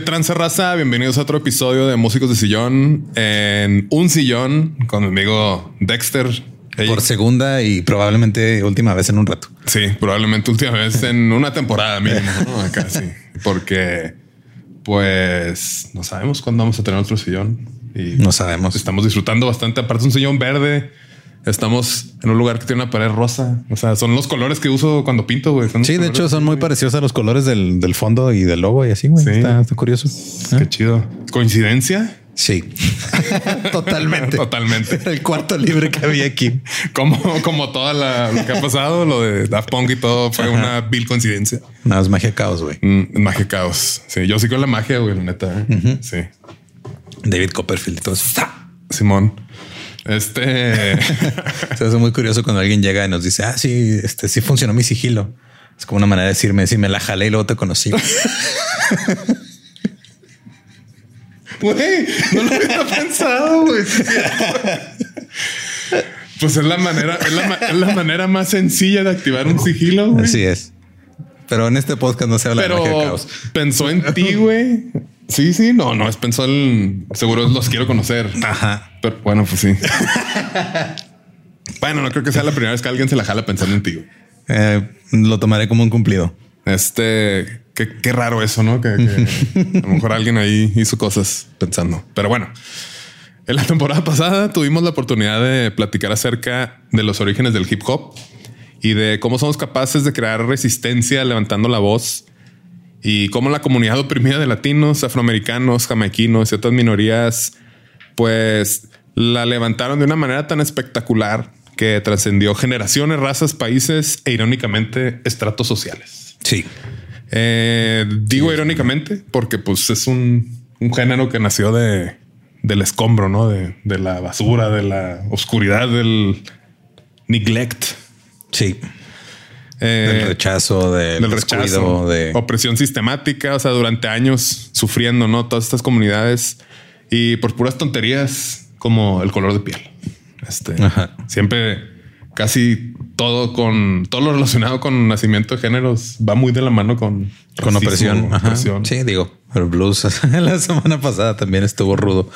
¿Qué tranza raza? Bienvenidos a otro episodio de Músicos de Sillón en un sillón con mi amigo Dexter. Hey. Por segunda y probablemente última vez en un rato. Sí, probablemente última vez en una temporada mínimo, ¿no? Acá sí. Porque pues no sabemos cuándo vamos a tener otro sillón. Y No sabemos. Estamos disfrutando bastante. Aparte un sillón verde. Estamos en un lugar que tiene una pared rosa. O sea, son los colores que uso cuando pinto, güey. Son Sí, de hecho son muy parecidos a los colores del, del fondo y del logo y así, güey. Sí. Está, está curioso. Qué chido. ¿Coincidencia? Sí, totalmente. Totalmente. El cuarto libre que había aquí. Como, como toda la, lo que ha pasado, lo de Daft Punk y todo fue una vil coincidencia. Nada, es magia caos, güey. Mm, magia caos. Sí, yo sí con la magia, güey, la neta. ¿eh? Sí. David Copperfield. Entonces, Simón. Este se hace muy curioso cuando alguien llega y nos dice, ah, sí, este sí funcionó mi sigilo. Es como una manera de decirme, sí, me la jalé y luego te conocí. güey, no lo había pensado, güey. Pues es la manera, es la, es la manera más sencilla de activar un sigilo. güey. Así es. Pero en este podcast no se habla de magia Pero caos. pensó en ti, güey. Sí, sí, no, no, es pensó en seguro los quiero conocer. Ajá. Pero bueno, pues sí. bueno, no creo que sea la primera vez que alguien se la jala pensando en ti. Eh, lo tomaré como un cumplido. Este, qué, qué raro eso, ¿no? Que, que a lo mejor alguien ahí hizo cosas pensando. Pero bueno, en la temporada pasada tuvimos la oportunidad de platicar acerca de los orígenes del hip hop y de cómo somos capaces de crear resistencia levantando la voz y cómo la comunidad oprimida de latinos, afroamericanos, jamaiquinos y otras minorías, pues la levantaron de una manera tan espectacular que trascendió generaciones, razas, países e irónicamente estratos sociales. Sí. Eh, digo irónicamente porque pues es un, un género que nació de, del escombro, ¿no? De, de la basura, de la oscuridad, del neglect. Sí. Eh, Del rechazo, del, del descuido, rechazo, de opresión sistemática, o sea, durante años sufriendo, ¿no? Todas estas comunidades y por puras tonterías como el color de piel. Este, Ajá. siempre casi todo con todo lo relacionado con nacimiento de géneros va muy de la mano con con opresión. Ajá. opresión. Sí, digo, el blues la semana pasada también estuvo rudo.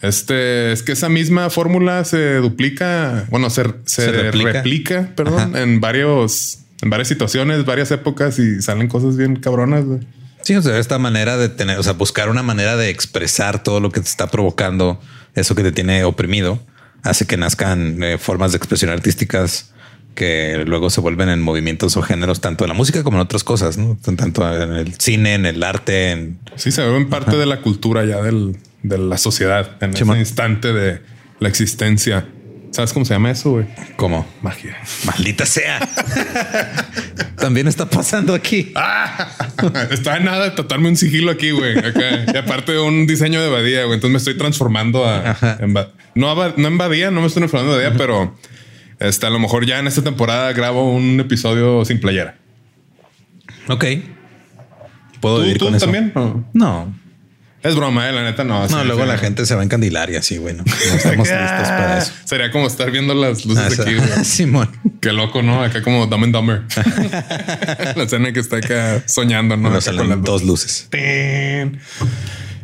Este es que esa misma fórmula se duplica, bueno, se, se, Se replica. replica. perdón, Ajá. en varios, en varias situaciones, varias épocas y salen cosas bien cabronas. güey. Sí, o sea, esta manera de tener, o sea, buscar una manera de expresar todo lo que te está provocando, eso que te tiene oprimido, hace que nazcan eh, formas de expresión artísticas que luego se vuelven en movimientos o géneros, tanto en la música como en otras cosas, ¿no? Tanto en el cine, en el arte. En... Sí, se vuelven parte de la cultura ya del, de la sociedad en ese instante de la existencia. ¿Sabes cómo se llama eso, güey? ¿Cómo? Magia. Maldita sea. También está pasando aquí. Ah, está en nada de tratarme un sigilo aquí, güey. Acá. Y aparte de un diseño de Badía, güey. Entonces me estoy transformando a... En no, no en Badía, no me estoy transformando en Badía, pero... Este, a lo mejor ya en esta temporada grabo un episodio sin playera. Ok. ¿Puedo ¿Tú, con también? No. Es broma, eh, la neta no. No, luego la gente se va a encandilar y así, bueno. No estamos listos para eso. Sería como estar viendo las luces ah, aquí. Simón. Qué loco, ¿no? Acá como Dumb and Dumber. la escena que está acá soñando, ¿no? Nos salen las dos luces.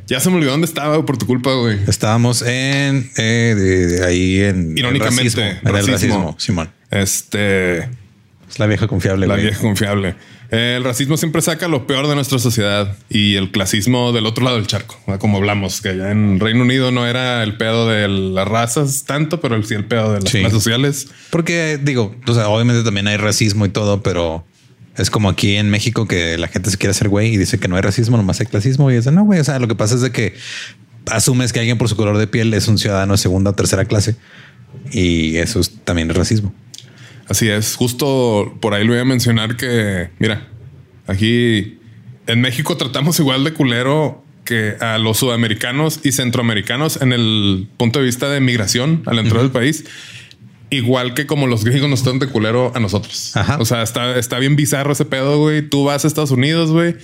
Ya se me olvidó dónde estaba por tu culpa, güey. Estábamos en eh, ahí en irónicamente en el racismo, Simón. Este es la vieja confiable. La vieja confiable. El racismo siempre saca lo peor de nuestra sociedad y el clasismo del otro lado del charco, como hablamos, que allá en Reino Unido no era el pedo de las razas tanto, pero sí el pedo de las clases sociales. Porque digo, o sea, obviamente también hay racismo y todo, pero es como aquí en México que la gente se quiere hacer güey y dice que no hay racismo, nomás hay clasismo y dice no, güey. O sea, lo que pasa es de que asumes que alguien por su color de piel es un ciudadano de segunda o tercera clase y eso es, también es racismo. Así es. Justo por ahí lo voy a mencionar que, mira, aquí en México tratamos igual de culero que a los sudamericanos y centroamericanos en el punto de vista de migración al entrar del país igual que como los gringos nos están de culero a nosotros. O sea, está, está bien bizarro ese pedo, güey. Tú vas a Estados Unidos, güey.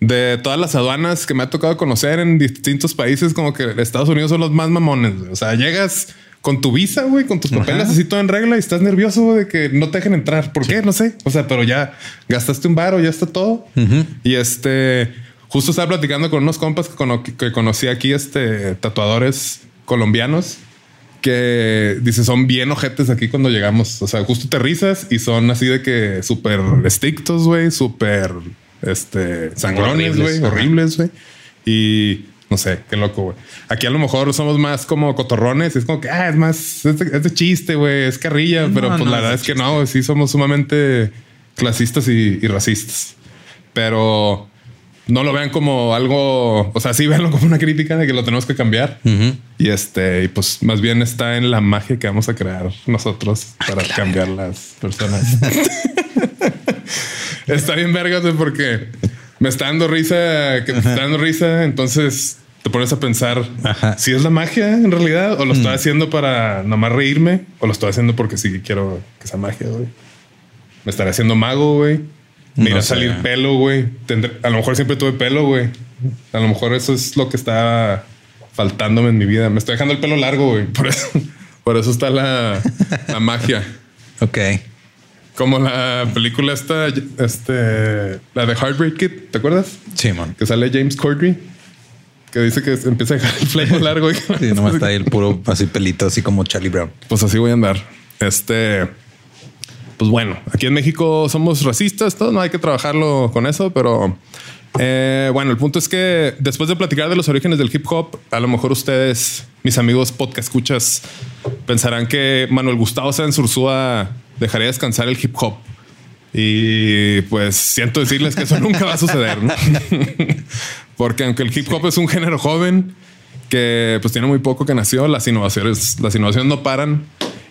De todas las aduanas que me ha tocado conocer en distintos países, como que Estados Unidos son los más mamones. O sea, llegas con tu visa, güey, con tus papeles así todo en regla y estás nervioso de que no te dejen entrar. ¿Por qué? No sé. O sea, pero ya gastaste un bar o ya está todo. Y este, justo estaba platicando con unos compas que, que conocí aquí, este, tatuadores colombianos que dice son bien ojetes aquí cuando llegamos. O sea, justo te risas y son así de que súper estrictos, güey, súper este, sangrones, güey, horribles, güey. Y no sé, qué loco, güey. Aquí a lo mejor somos más como cotorrones. Es como que, ah, es más, es de, chiste, güey, es carrilla. pero pues la verdad es, que no, sí somos sumamente clasistas y, y racistas. Pero no lo vean como algo, o sea, sí veanlo como una crítica de que lo tenemos que cambiar. Y este, y pues más bien está en la magia que vamos a crear nosotros para cambiar las personas. está bien vergas porque me está dando risa, que me está dando risa. Entonces te pones a pensar si es la magia en realidad o lo estoy mm. haciendo para nomás reírme o lo estoy haciendo porque sí quiero que sea magia, güey. Me estaré haciendo mago, güey. Me a salir pelo, güey. A lo mejor siempre tuve pelo, güey. A lo mejor eso es lo que está faltándome en mi vida. Me estoy dejando el pelo largo, güey. Por eso, por eso está la, la magia. Ok. Como la película esta, este, la de Heartbreak Kid, ¿te acuerdas? Sí, man. Que sale James Cordry, que dice que empieza a dejar el pelo largo. sí, nomás está ahí el puro así pelito, así como Charlie Brown. Pues así voy a andar. Este, pues bueno, aquí en México somos racistas, todo no hay que trabajarlo con eso, pero eh, bueno, el punto es que después de platicar de los orígenes del hip hop, a lo mejor ustedes, mis amigos podcast escuchas, pensarán que Manuel Gustavo Sáenz Ursúa dejaría descansar el hip hop. Y pues siento decirles que eso nunca va a suceder, porque aunque el hip hop es un género joven que pues tiene muy poco que nació, las innovaciones, las innovaciones no paran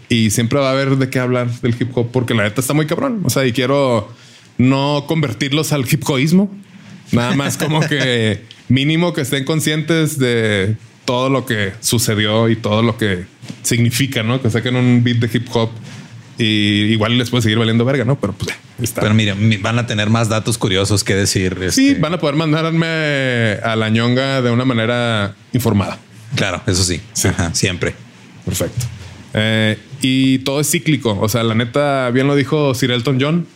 y siempre va a haber de qué hablar del hip hop porque la neta está muy cabrón. O sea, y quiero no convertirlos al hip hopismo, nada más como que mínimo que estén conscientes de todo lo que sucedió y todo lo que significa, ¿no? Que saquen un beat de hip hop y igual les puede seguir valiendo verga, ¿no? Pero pues está. Pero miren, van a tener más datos curiosos que decir. Sí, este van a poder mandarme a la ñonga de una manera informada. Claro, eso sí. siempre. Perfecto. Eh, y todo es cíclico. O sea, la neta, bien lo dijo Sir Elton John.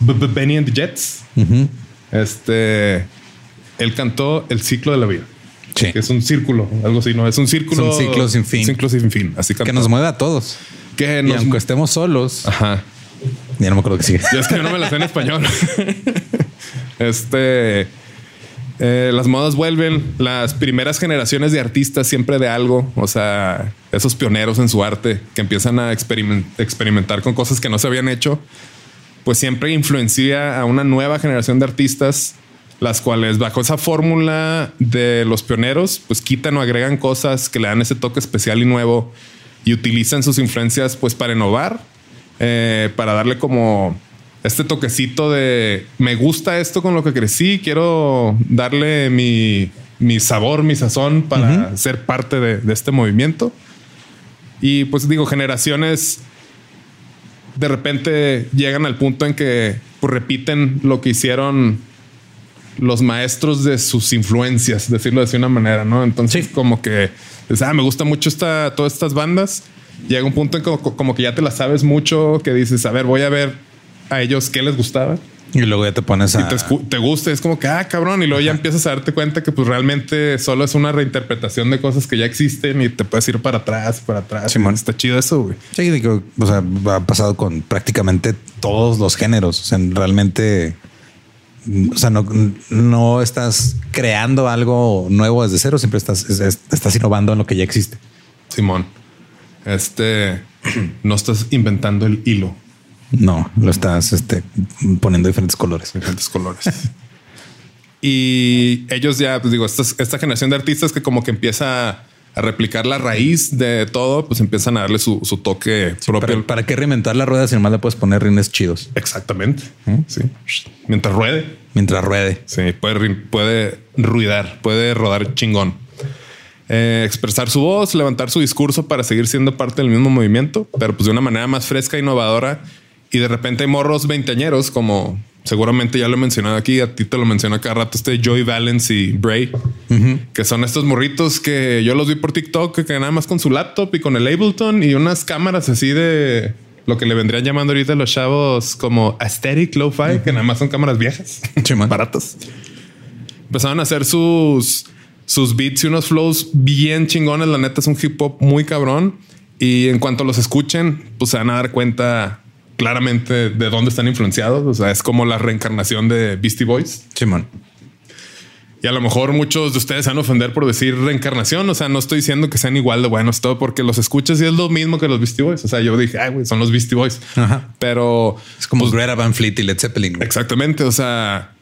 Benny and the Jets. Este, él cantó el ciclo de la vida. Sí. es un círculo, algo así, ¿no? Es un círculo. Es un ciclo sin fin. Ciclo sin fin. Así Que nos mueve a todos. Que y aunque estemos solos. Ajá. Ya no me acuerdo que sigue. Ya es que yo no me la sé en español. este. Eh, las modas vuelven, las primeras generaciones de artistas siempre de algo, o sea, esos pioneros en su arte que empiezan a experiment- experimentar con cosas que no se habían hecho, pues siempre influencia a una nueva generación de artistas, las cuales bajo esa fórmula de los pioneros, pues quitan o agregan cosas que le dan ese toque especial y nuevo y utilizan sus influencias pues para innovar, eh, para darle como este toquecito de me gusta esto con lo que crecí, quiero darle mi, mi sabor, mi sazón para ser parte de, de este movimiento. Y pues digo, generaciones de repente llegan al punto en que pues, repiten lo que hicieron los maestros de sus influencias, decirlo de una manera, ¿no? Entonces, como que dices, ah, me gusta mucho esta, todas estas bandas. Llega un punto en como, como que ya te las sabes mucho, que dices, a ver, voy a ver a ellos qué les gustaba. Y luego ya te pones Y a. te, escu- te gusta, es como que, ah, cabrón. Y luego ya empiezas a darte cuenta que pues realmente solo es una reinterpretación de cosas que ya existen y te puedes ir para atrás, para atrás. Simón. Está chido eso, güey. Sí, digo, o sea, ha pasado con prácticamente todos los géneros. O sea, realmente, o sea, no, no estás creando algo nuevo desde cero, siempre estás, es- es- estás innovando en lo que ya existe. Simón. Este, no estás inventando el hilo. No, lo estás este, poniendo diferentes colores. diferentes colores. y ellos ya, pues digo, esta, esta generación de artistas que como que empieza a replicar la raíz de todo, pues empiezan a darle su, su toque propio. ¿Para, para qué reinventar la rueda si nomás le puedes poner rines chidos Exactamente. Sí. Mientras ruede. mientras ruede? Sí, puede, puede ruidar, puede rodar chingón. Eh, expresar su voz, levantar su discurso para seguir siendo parte del mismo movimiento, pero pues de una manera más fresca, innovadora. Y de repente hay morros veinteañeros, como seguramente ya lo he mencionado aquí, a ti te lo menciono cada rato, este Joey Valence y Bray, que son estos morritos que yo los vi por TikTok, que nada más con su laptop y con el Ableton y unas cámaras así de lo que le vendrían llamando ahorita los chavos como aesthetic lo-fi, que nada más son cámaras viejas, baratas empezaron a hacer sus, sus beats y unos flows bien chingones. La neta es un hip hop muy cabrón. Y en cuanto los escuchen, pues se van a dar cuenta claramente de dónde están influenciados. O sea, es como la reencarnación de Beastie Boys. Simón. Y a lo mejor muchos de ustedes se van a ofender por decir reencarnación. O sea, no estoy diciendo que sean igual de buenos, todo porque los escuchas y es lo mismo que los Beastie Boys. O sea, yo dije, ay, güey, son los Beastie Boys. Ajá. Pero Es como pues, Greta Van Fleet y Led Zeppelin. güey. Exactamente. O sea,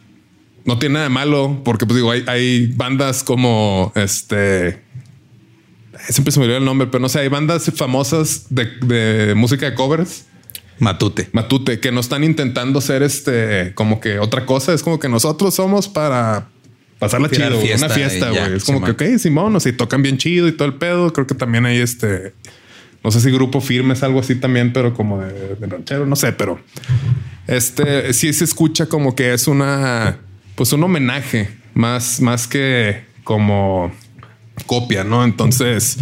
no tiene nada de malo porque, pues digo, hay, hay bandas como este. Siempre se me olvidó el nombre, pero no sé, hay bandas famosas de, de música de covers, Matute. Matute, que no están intentando ser este como que otra cosa. Es como que nosotros somos para pasarla Tirar chido, fiesta una fiesta, güey. Es como Simón. que, ok, Simón, o sea, y tocan bien chido y todo el pedo. Creo que también hay este, no sé si grupo firme es algo así también, pero como de, de ranchero, no sé, pero este sí se escucha como que es una, pues un homenaje más, más que como copia, no? Entonces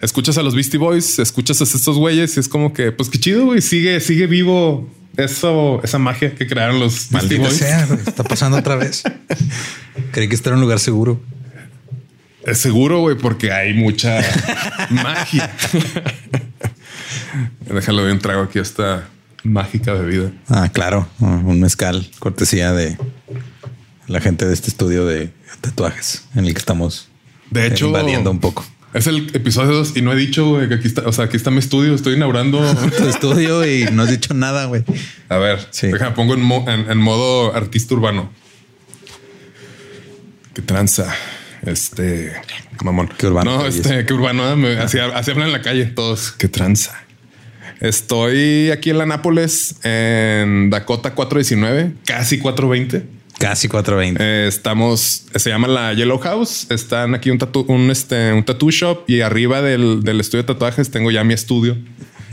escuchas a los Beastie Boys, escuchas a estos güeyes y es como que, pues qué chido, güey, sigue, sigue vivo eso, esa magia que crearon los Beastie Boys. sea, está pasando otra vez. Creí que este era un lugar seguro. Es seguro, güey, porque hay mucha magia. Déjalo de un trago aquí a esta mágica bebida. Ah, claro, un mezcal, cortesía de la gente de este estudio de tatuajes en el que estamos De hecho, invadiendo un poco. Es el episodio 2 y no he dicho güey, que aquí está, o sea, aquí está mi estudio, estoy inaugurando. Tu estudio y no has dicho nada, güey. A ver, Sí. déjame pongo en, mo- en- en modo artista urbano. Qué tranza. Este mamón. Qué urbano No, te este, qué urbano. ¿eh? Me- así, así hablan en la calle todos. Qué tranza. Estoy aquí en la Nápoles, en Dakota 419, casi 420. Casi 420. Eh, estamos, se llama la Yellow House. Están aquí un tatu, un, este, un tattoo shop y arriba del, del estudio de tatuajes tengo ya mi estudio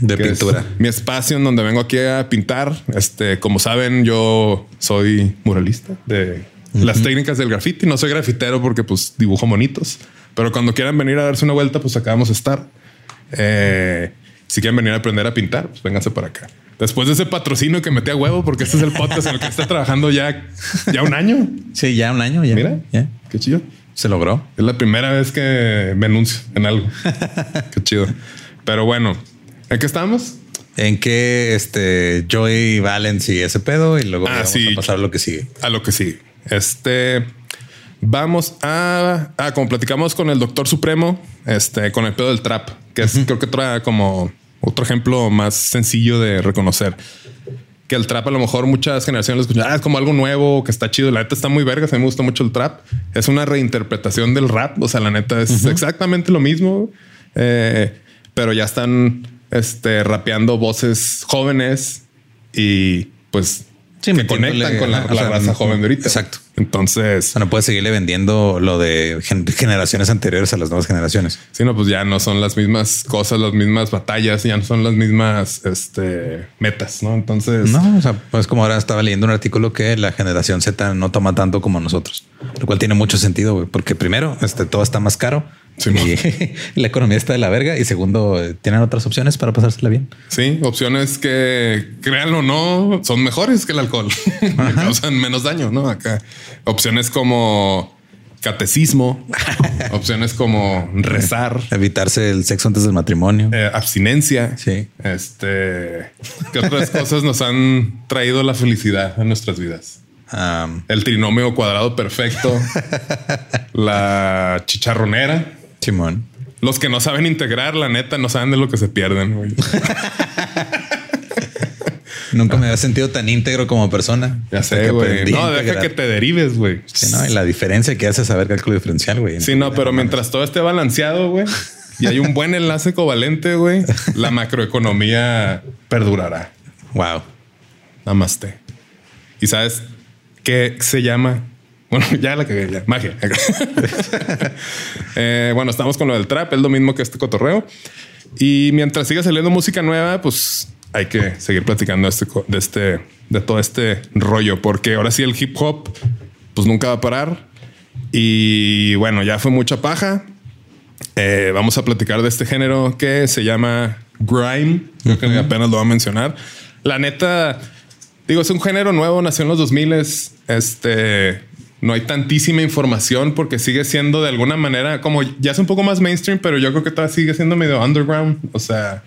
de es pintura. mi espacio en donde vengo aquí a pintar. Este, como saben, yo soy muralista de las técnicas del graffiti. No soy grafitero porque pues dibujo monitos, pero cuando quieran venir a darse una vuelta, pues acá vamos a estar. Eh, si quieren venir a aprender a pintar, pues vénganse para acá. Después de ese patrocinio que metí a huevo, porque este es el podcast en el que está trabajando ya, ya un año. Sí, ya un año, ya. Mira, ya. qué chido. Se logró. Es la primera vez que me anuncio en algo. qué chido. Pero bueno, ¿en qué estamos? En que este Joey Valence y ese pedo y luego Ah, vamos sí. a pasar a lo que sigue. a lo que sigue. Este Vamos a, ah, como platicamos con el Doctor Supremo, este, con el pedo del trap, que es creo que otra como otro ejemplo más sencillo de reconocer. Que el trap a lo mejor muchas generaciones lo escuchan, ah, es como algo nuevo, que está chido. La neta está muy verga, a mí me gusta mucho el trap. Es una reinterpretación del rap, o sea, la neta es exactamente lo mismo, eh, pero ya están este, rapeando voces jóvenes y pues Sí, que conectan con la, raza joven de ahorita. exacto. Entonces, O sea, no puedes seguirle vendiendo lo de gen- generaciones anteriores a las nuevas generaciones. Sí, no, pues ya no son las mismas cosas, las mismas batallas, ya no son las mismas este, metas, ¿no? Entonces, No, o sea, pues como ahora estaba leyendo un artículo que la generación Z no toma tanto como nosotros, lo cual tiene mucho sentido, porque primero, este, todo está más caro Sí, y la economía está de la verga y segundo, eh, tienen otras opciones para pasársela bien. sí, opciones que, créanlo o no, son mejores que el alcohol, causan menos daño, ¿no? Acá, opciones como catecismo, opciones como rezar, Evitarse el sexo antes del matrimonio. eh, abstinencia. Sí. Este, ¿qué otras cosas nos han traído la felicidad en nuestras vidas? El trinomio cuadrado perfecto, la chicharronera. Simón. Los que no saben integrar, la neta, no saben de lo que se pierden. güey. Nunca me había sentido tan íntegro como persona. Ya sé, que güey. No, deja que te derives, güey. Sí, no, y la diferencia que hace saber cálculo diferencial, güey. Sí, no, pero mientras todo esté balanceado, güey, y hay un buen enlace covalente, güey, la macroeconomía perdurará. Wow. Namaste. ¿Y sabes qué se llama? Bueno, ya la que ya. Magia. Eh, bueno, estamos con lo del trap, es lo mismo que este cotorreo. Y mientras siga saliendo música nueva, pues hay que seguir platicando de este, de este, de todo este rollo, porque ahora sí el hip hop, pues nunca va a parar. Y bueno, ya fue mucha paja. Eh, vamos a platicar de este género que se llama grime. Creo que apenas lo voy a mencionar. La neta, digo, es un género nuevo, nació en los 2000 Este no hay tantísima información porque sigue siendo de alguna manera como ya es un poco más mainstream, pero yo creo que todavía sigue siendo medio underground. O sea,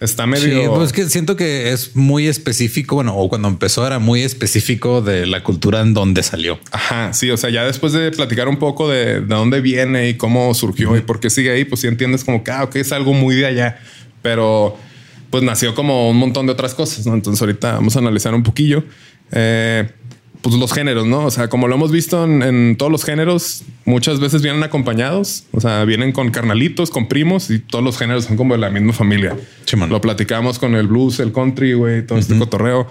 está Sí, medio. pues es que siento que es muy específico. Bueno, o cuando empezó era muy específico de la cultura en donde salió. Ajá, sí, o sea, ya después de platicar un poco de, de dónde viene y cómo surgió y por qué sigue ahí, pues sí entiendes como que, ah, es algo muy de allá, pero pues nació como un montón de otras cosas, ¿no? Entonces ahorita vamos a analizar un poquillo. Eh, pues los géneros, ¿no? O sea, como lo hemos visto en, en todos los géneros, muchas veces vienen acompañados, o sea, vienen con carnalitos, con primos y todos los géneros son como de la misma familia. Lo platicamos con el blues, el country, güey, todo este cotorreo,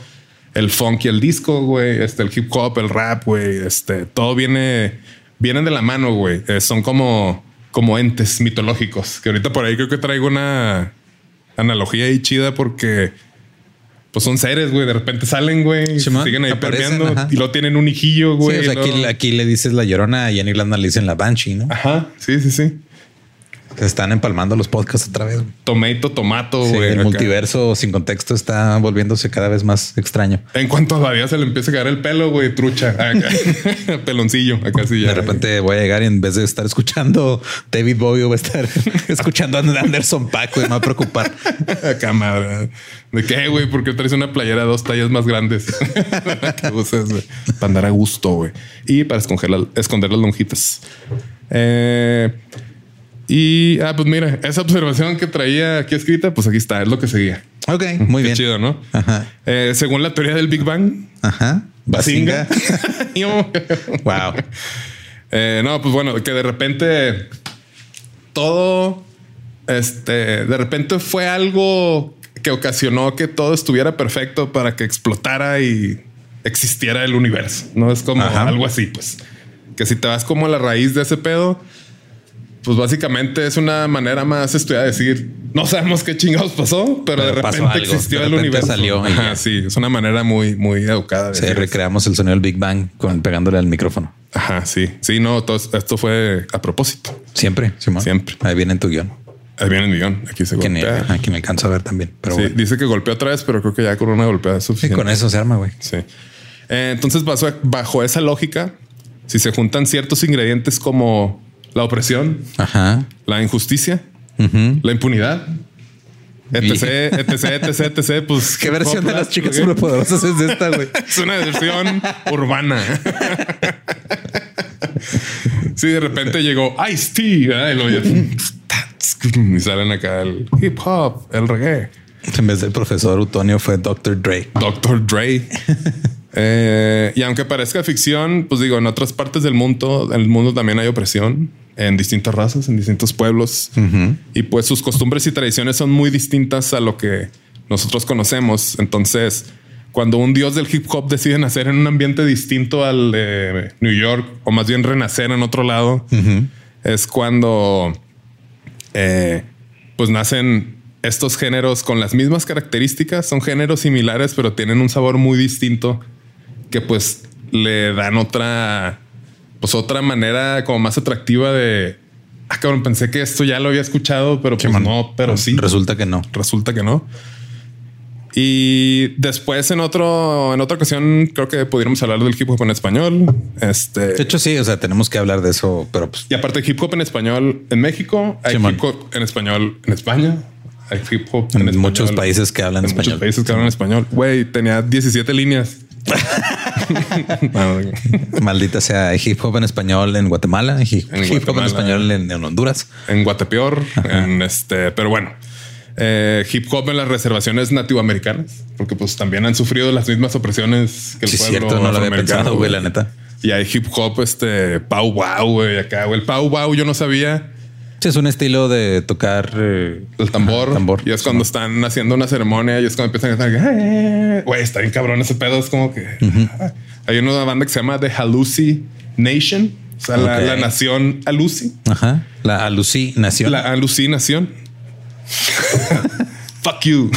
el funk y el disco, güey, este, el hip hop, el rap, güey, este, todo viene, vienen de la mano, güey. Eh, son como, como entes mitológicos, que ahorita por ahí creo que traigo una analogía ahí chida porque pues son seres, güey, de repente salen, güey, siguen ahí aparecen, permeando ajá. y lo tienen un hijillo, Sí, güey. o sea, aquí, le dices la llorona y Jenny Landa le dicen la Banshee, ¿no? Ajá, sí, sí, sí. Se están empalmando los podcasts otra vez. güey. Tomato, tomato, Sí, güey. el acá. multiverso sin contexto está volviéndose cada vez más extraño. En cuanto a vida se le empieza a caer el pelo, güey, trucha. Acá. Peloncillo, acá sí ya. De repente voy a llegar y en vez de estar escuchando David Bowie, voy a estar escuchando a Anderson Paak, güey, me va a preocupar. Acá, madre. ¿De qué, güey? ¿Por qué traes una playera dos tallas más grandes? usas, güey. Para andar a gusto, güey. Y para esconder, la- esconder las lonjitas. Eh, y, ah, pues mira, esa observación que traía aquí escrita, pues aquí está, es lo que seguía. Ok, muy Qué bien. chido, ¿no? Ajá. Eh, según la teoría del Big Bang, Ajá. Basinga. Wow. Eh, no, pues bueno, que de repente todo, este, de repente fue algo que ocasionó que todo estuviera perfecto para que explotara y existiera el universo. No es como Ajá. algo así, pues. Que si te vas como a la raíz de ese pedo, pues básicamente es una manera más estudiada de decir, no sabemos qué chingados pasó, pero, Pero de repente algo, existió de el universo. salió y Ajá, sí, es una manera muy, muy educada. de Sí, decir eso. recreamos el sonido del Big Bang con pegándole al micrófono. Ajá, sí. Sí, no, todo esto fue a propósito. Siempre, Simón. Siempre. Ahí viene en tu guion. Ahí viene el millón. Aquí se golpea. ajá, que ni alcanzo a ver también. Pero Sí, bueno. Dice que golpeó otra vez, pero creo que ya con una golpeada es suficiente. con eso se arma, güey. Sí. Eh, entonces, bajo, bajo esa lógica, si se juntan ciertos ingredientes como la opresión, Ajá. la injusticia, la impunidad, etc, etc, etc, etc, pues ¿Qué versión de las chicas superpoderosas es esta, güey? Es una versión urbana. Sí, de repente llegó Ice-T ¿verdad? y, y salen acá el hip hop, el reggae. En vez del profesor Utonio fue Dr. Dre. Dr. Dre. Eh, y aunque parezca ficción, pues digo, en otras partes del mundo, en el mundo también hay opresión en distintas razas, en distintos pueblos. Y pues sus costumbres y tradiciones son muy distintas a lo que nosotros conocemos. Entonces, cuando un dios del hip hop decide nacer en un ambiente distinto al de New York, o más bien renacer en otro lado, es cuando eh, pues nacen estos géneros con las mismas características, son géneros similares, pero tienen un sabor muy distinto que pues le dan otra, pues otra manera como más atractiva de, ah, cabrón, pensé que esto ya lo había escuchado, pero pues no, pero sí. Resulta que no. Resulta que no. Y después en otro, en otra ocasión, creo que pudiéramos hablar del hip hop en español. Este, De hecho, sí, o sea, tenemos que hablar de eso, pero pues y aparte hip hop en español en México, hay hip hop en español en España, hay hip hop en, en español muchos países que hablan en español. muchos países que hablan español. Güey, tenía 17 líneas. Maldita sea, hip hop en español en Guatemala, hip, En hip hop en español en, en Honduras. en Guatepeor, en este, pero bueno, eh, hip hop en las reservaciones nativoamericanas, porque pues también han sufrido las mismas opresiones que el Sí, pueblo cierto, no lo había pensado, güey, la neta. Y hay hip hop, este, Pau Wow, güey, acá, güey. El Pau Wow yo no sabía. Sí, es un estilo de tocar eh, El tambor. Ajá, tambor. Y es cuando están haciendo una ceremonia y es cuando empiezan a. "Eh". Güey, está bien cabrón ese pedo. Es como que hay una banda que se llama The Haluci Nation. O sea, la, nación Aluci. Ajá. La alucinación. La alucinación. Fuck you.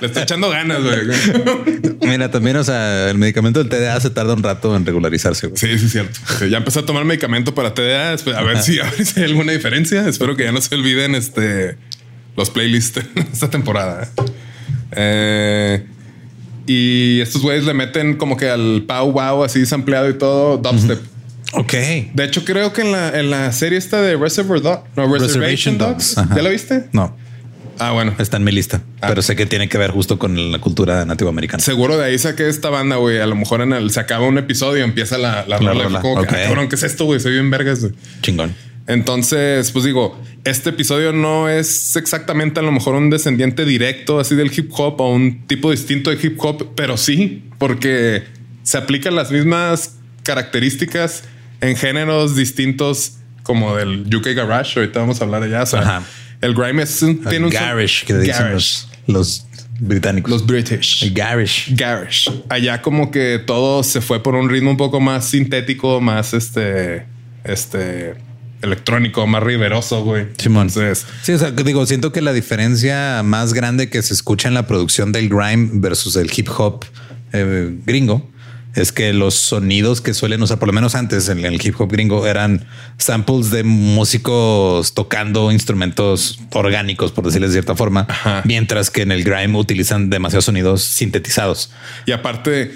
Le estoy echando ganas, güey. Mira, también, o sea, el medicamento del TDA se tarda un rato en regularizarse. güey. Sí, sí, es cierto. Ya empecé a tomar medicamento para TDA. A ver si, a ver si hay alguna diferencia. Espero que ya no se olviden este los playlists de esta temporada. Eh, y estos güeyes le meten como que al Pau Wow así sampleado y todo dubstep. Ok. De hecho, creo que en la, en la serie esta de Reservoir Dog, no, Reservation, Reservation Dogs, Dogs. ¿ya la viste? No, Ah, bueno. está en mi lista, Ah. pero sé que tiene que ver justo con la cultura nativoamericana. Seguro de ahí saqué esta banda, güey. A lo mejor en el se acaba un episodio y empieza la, la, La rola. rola, Como que, ok. "Ah, cabrón, ¿qué es esto, güey? Soy bien vergas, güey. Chingón. Entonces, pues digo, este episodio no es exactamente a lo mejor un descendiente directo así del hip hop o un tipo distinto de hip hop, pero sí, porque se aplican las mismas características en géneros distintos como del UK Garage. Ahorita vamos a hablar de allá. O sea, Ajá. el grime es un- tiene un Garish, que le dicen Garage. los, los británicos. los British. El garish. Garage. Allá como que todo se fue por un ritmo un poco más sintético, más este, este electrónico, más riveroso, güey. Simón. Entonces, Sí, o sea, que digo, siento que la diferencia más grande que se escucha en la producción del grime versus el hip hop eh, gringo es que los sonidos que suelen usar, por lo menos antes en el hip hop gringo, eran samples de músicos tocando instrumentos orgánicos, por decirles de cierta forma, Ajá. mientras que en el grime utilizan demasiados sonidos sintetizados. y aparte,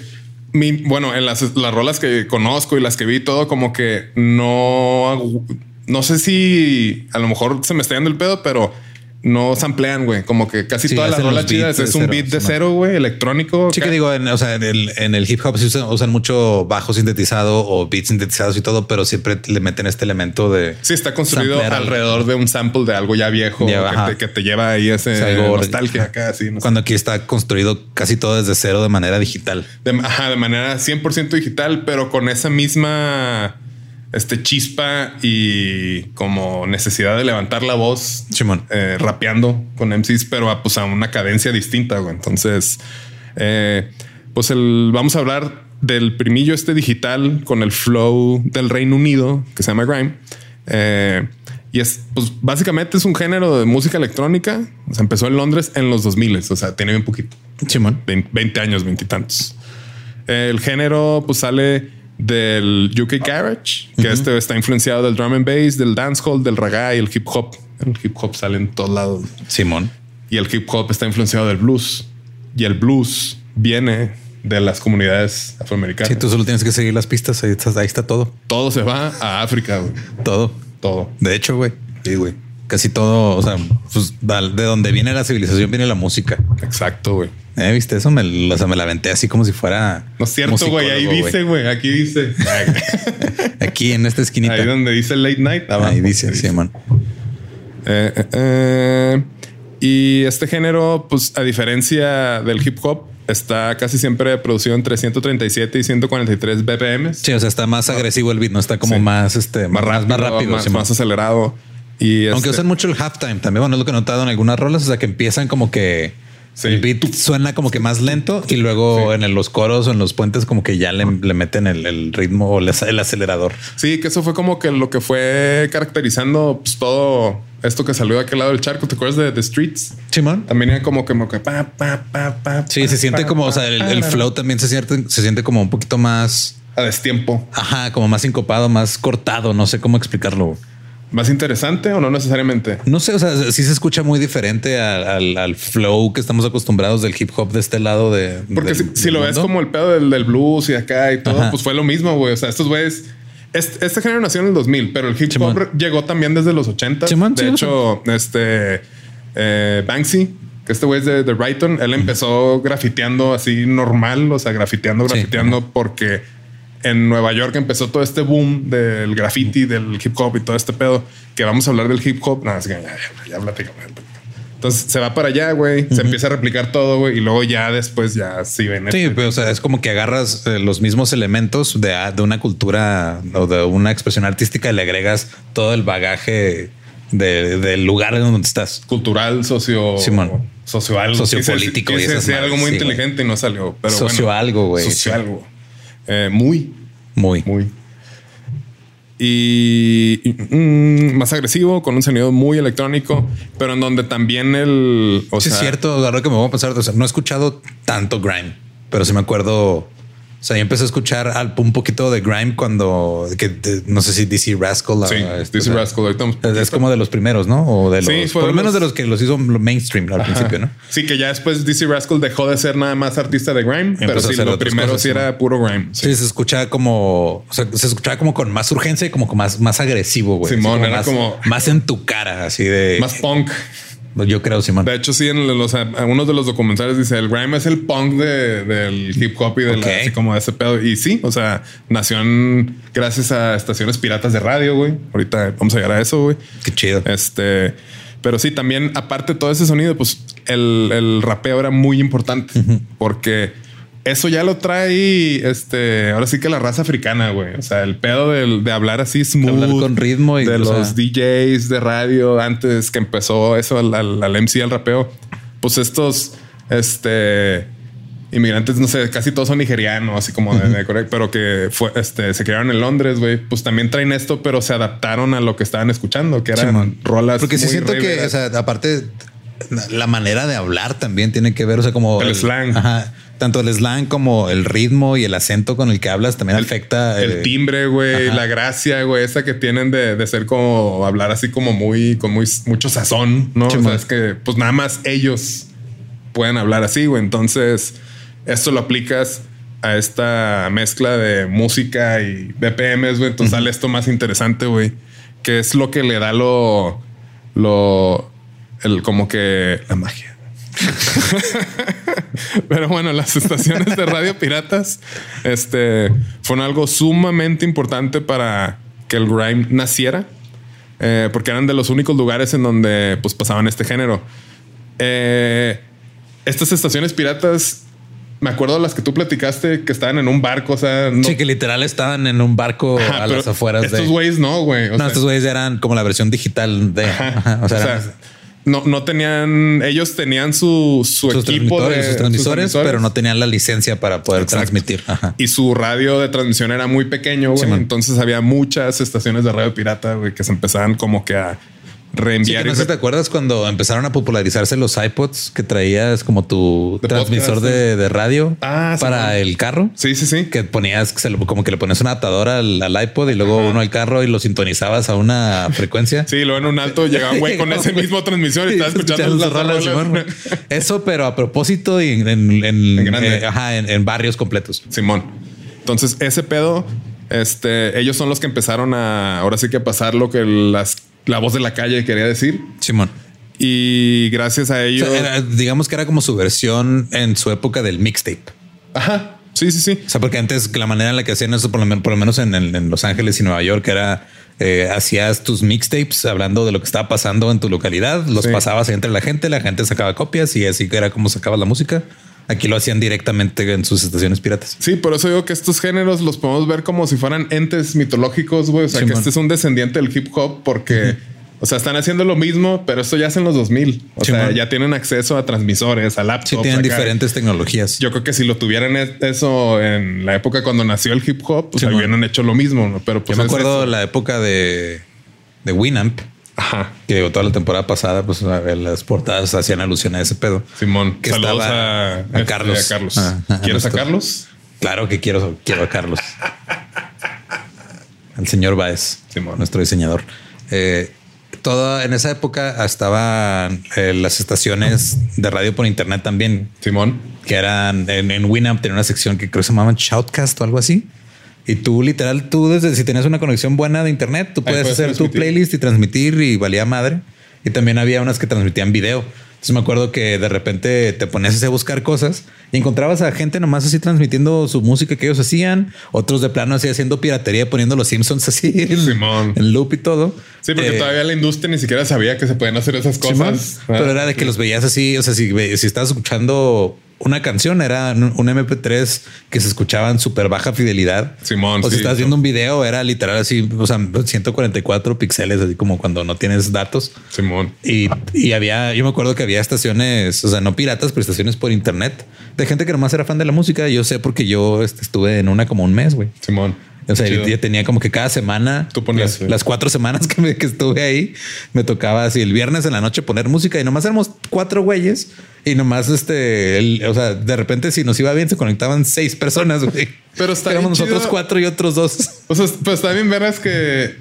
mi, bueno, en las, las rolas que conozco y las que vi todo, como que no, no sé si a lo mejor se me está yendo el pedo, pero no samplean, güey. Como que casi Sí, todas las rolas chidas es un beat de cero, güey, electrónico. Sí que digo, en, o sea, en el, en el hip hop sí usan, usan mucho bajo sintetizado o beats sintetizados y todo, pero siempre le meten este elemento de Sí, está construido alrededor de un sample de algo ya viejo que, ajá. te, que te lleva ahí ese O sea, algo- nostalgia acá. Sí, no sé. Cuando aquí está construido casi todo desde cero de manera digital. de, ajá, de manera 100% digital, pero con esa misma este, chispa y como necesidad de levantar la voz Simón. eh, rapeando con MCs, pero a, pues, a una cadencia distinta. güey. Entonces, eh, pues el, vamos a hablar del primillo este digital con el flow del Reino Unido que se llama Grime. Eh, y es, pues básicamente es un género de música electrónica. O sea, empezó en Londres en los 2000, o sea, tiene bien poquito. Simón. 20, 20 años, 20 y tantos. El género pues sale del UK Garage, que este está influenciado del drum and bass, del dancehall, del reggae y el hip hop. El hip hop sale en todos lados. Simón. Y el hip hop está influenciado del blues. Y el blues viene de las comunidades afroamericanas. Sí, tú solo tienes que seguir las pistas. Ahí está, ahí está todo. Todo se va a África, güey. Todo. Todo. De hecho, güey. Sí, güey. Casi todo. O sea, pues, de donde viene la civilización viene la música. Exacto, güey. Eh, viste, eso me, o sea, me la aventé así como si fuera. No es cierto, güey. Ahí dice, güey. Aquí dice. Aquí en esta esquinita. Ahí donde dice late night. abajo. Ahí dice, sí, man. Eh, eh, eh, y este género, pues a diferencia del hip hop, está casi siempre producido entre 137 y 143 BPM. Sí, o sea, está más agresivo el beat, no está como Sí. más, este, más rápido, más, rápido. más, acelerado. Y Aunque este- usan mucho el halftime también, bueno, es lo que he notado en algunas rolas, o sea, que empiezan como que Sí. el beat suena como que más lento y luego Sí. en el- los coros o en los puentes como que ya le, le meten el, el ritmo o el, el acelerador. Sí, que eso fue como que lo que fue caracterizando pues, todo esto que salió de aquel lado del charco. ¿Te acuerdas de The Streets? Simón. También era como que, como que pa, pa, pa, pa. Sí, pa, se siente como, o sea, el, flow también se siente, se siente como un poquito más, A destiempo. ajá, como más sincopado, más cortado, no sé cómo explicarlo. ¿Más interesante o no necesariamente? No sé, o sea, sí se escucha muy diferente al, al- al flow que estamos acostumbrados del hip hop de este lado de. Porque del- si, si lo ves como el pedo del, del blues y acá y todo, Ajá. pues fue lo mismo, güey. O sea, estos güeyes. Este, género nació en el 2000, pero el hip hop llegó también desde los 80. Simón, de hecho, este eh, Banksy, que este güey es de, de Brighton, él empezó grafiteando así normal, o sea, grafiteando, Sí, grafiteando, porque en Nueva York empezó todo este boom del graffiti, del hip hop y todo este pedo. Que vamos a hablar del hip hop. No, es que ya, ya, ya platicamos. Entonces se va para allá, güey. Se empieza a replicar todo, güey. Y luego ya después ya sí ven. Sí, este- pero o sea, es como que agarras eh, los mismos elementos de, de una cultura o de una expresión artística y le agregas todo el bagaje de- del lugar en donde estás. cultural, socio, Simón. socio algo, Sociopolítico y Quise esas decir algo muy sí, inteligente y no salió. Pero Socio bueno, algo, güey. Socio Sí. algo. Eh, muy, Muy. muy. Y, y, mm, más agresivo, con un sonido muy electrónico, pero en donde también el. O sí, sea, es cierto. Ahora que me voy a pensar, o sea, no he escuchado tanto grime, pero sí me acuerdo. O sea, yo empecé a escuchar al- un poquito de grime cuando que de- no sé si DC Rascal. Sí, DC o sea, Rascal. ahorita vamos- Es como de los primeros, ¿no? O de los, Sí, fue por lo menos los- de los que los hizo mainstream al principio, ¿no? Sí, que ya después DC Rascal dejó de ser nada más artista de grime, pero sí, lo primero cosas, sí era puro grime. Sí. Sí, se escuchaba como, o sea, se escuchaba como con más urgencia y como con más, más agresivo, güey. Simón, era más, como- más en tu cara, así de Más punk. Yo creo, Simón. De hecho, sí, en los, algunos de los documentales dice el grime es el punk de- del hip hop y de la- así como de ese pedo. Y sí, o sea, nació en- gracias a estaciones piratas de radio, güey. Ahorita vamos a llegar a eso, güey. Qué chido. Este, pero sí, también aparte de todo ese sonido, pues el, el rapeo era muy importante porque eso ya lo trae, este, ahora sí que la raza africana, güey. O sea, el pedo de, hablar así smooth, Hablar con ritmo y, de los sea- DJs de radio antes que empezó eso al, al, al MC, al rapeo. Pues estos, este, inmigrantes, no sé, casi todos son nigerianos, así como de, de Corea, pero que fue, este, se criaron en Londres, güey. Pues también traen esto, pero se adaptaron a lo que estaban escuchando, que eran Simón. rolas. Porque sí siento que, o sea, aparte, la manera de hablar también tiene que ver, o sea, como El slang. Ajá. Tanto el slang como el ritmo y el acento con el que hablas también afecta el eh, timbre, güey, la gracia, güey, esa que tienen de, de ser como hablar así como muy, con muy, mucho sazón, ¿no? O sea, es que pues nada más ellos pueden hablar así, güey. Entonces, esto lo aplicas a esta mezcla de música y BPMs, güey. Entonces sale esto más interesante, güey, que es lo que le da lo, lo, el como que la magia. Pero bueno, las estaciones de radio piratas este, fueron algo sumamente importante para que el grime naciera, eh, porque eran de los únicos lugares en donde pues, pasaban este género. Eh, estas estaciones piratas, me acuerdo las que tú platicaste que estaban en un barco, o sea, no, Sí, que literal estaban en un barco Ajá, a las afueras Estos de. güeyes no, güey. no, sea, estos güeyes eran como la versión digital de. Ajá. ajá, o sea, O sea, eran no, no tenían, ellos tenían su, su sus equipo de sus transmisores, sus pero no tenían la licencia para poder Exacto. transmitir. Ajá. Y su radio de transmisión era muy pequeño, güey. Entonces había muchas estaciones de radio pirata, güey, que se empezaban como que a reenviar. que no sé si te acuerdas cuando empezaron a popularizarse los iPods que traías como tu De transmisor podcast, de, de radio Ah, sí, para el carro. sí, sí, sí. Que ponías que se lo- como que le ponías un adaptador al, al iPod y luego uno al carro y lo sintonizabaz a una frecuencia. Sí, luego en un alto llegaba un güey con ese mismo transmisor y estaba escuchando las rolas. Simón. Eso, pero a propósito y en, en, en- En grande. eh, ajá, en- en barrios completos. Simón. Entonces, ese pedo, este, ellos son los que empezaron a ahora sí que a pasar lo que las, la voz de la calle quería decir. Simón. Y gracias a O ello. sea, era- digamos que era como su versión en su época del mixtape. Ajá. Sí, sí, sí. O sea, porque antes la manera en la que hacían eso, por lo, por lo menos en, en- en Los Ángeles y Nueva York, era eh, hacías tus mixtapes hablando de lo que estaba pasando en tu localidad, los Sí. pasabas entre la gente, la gente sacaba copias y así que era como sacabas la música. Aquí lo hacían directamente en sus estaciones piratas. Sí, por eso digo que estos géneros los podemos ver como si fueran entes mitológicos, güey. O sea, que este es un descendiente del hip hop porque, o sea, están haciendo lo mismo, pero esto ya es en los 2000. O sea, ya tienen acceso a transmisores, a laptops. Sí, tienen acá. diferentes tecnologías. Yo creo que si lo tuvieran es- eso en la época cuando nació el hip hop, pues Simón. hubieran hecho lo mismo, ¿no? Pero pues Yo me acuerdo la época de, de Winamp, Ajá. que toda la temporada pasada, pues a las portadas hacían alusión a ese pedo. Simón, Que saludos estaba a, a este, Carlos. a Carlos. Ah, ah, ¿Quieres a Carlos? Claro que quiero, quiero a Carlos. Al señor Baez, Simón. nuestro diseñador. Eh, toda en esa época estaban eh, las estaciones de radio por internet también, Simón. que eran en, en Winamp, tenía una sección que creo que se llamaban Shoutcast o algo así. Y tú, literal, tú desde si tenías una conexión buena de internet, tú puedes, hacer tu playlist y transmitir y valía madre. Y también había unas que transmitían video. Entonces me acuerdo que de repente te ponías a buscar cosas y encontrabas a gente nomás así transmitiendo su música que ellos hacían, otros de plano así haciendo piratería, poniendo los Simpsons así Simón. en loop y todo. Sí, porque Eh, todavía la industria ni siquiera sabía que se podían hacer esas Simón, cosas. pero Ah, era de que los veías así. O sea, si, si estabas escuchando una canción, era un un MP3 que se escuchaba en súper baja fidelidad. Simón, O si sí, eso. viendo un video, era literal así, o sea, 144 píxeles, así como cuando no tienes datos. Simón. Y, y había, yo me acuerdo que había estaciones, o sea, no piratas, pero estaciones por internet de gente que nomás era fan de la música. Yo sé porque yo este, estuve en una como un mes, güey. Simón. O sea, ya tenía como que cada semana, Tú ponías, las, las cuatro semanas que, me- que estuve ahí, me tocaba así el viernes en la noche poner música y nomás éramos cuatro güeyes y nomás este, el- o sea, de repente si nos iba bien se conectaban seis personas, güey. Pero está Éramos bien nosotros chido. cuatro y otros dos. O sea, pues también verás que,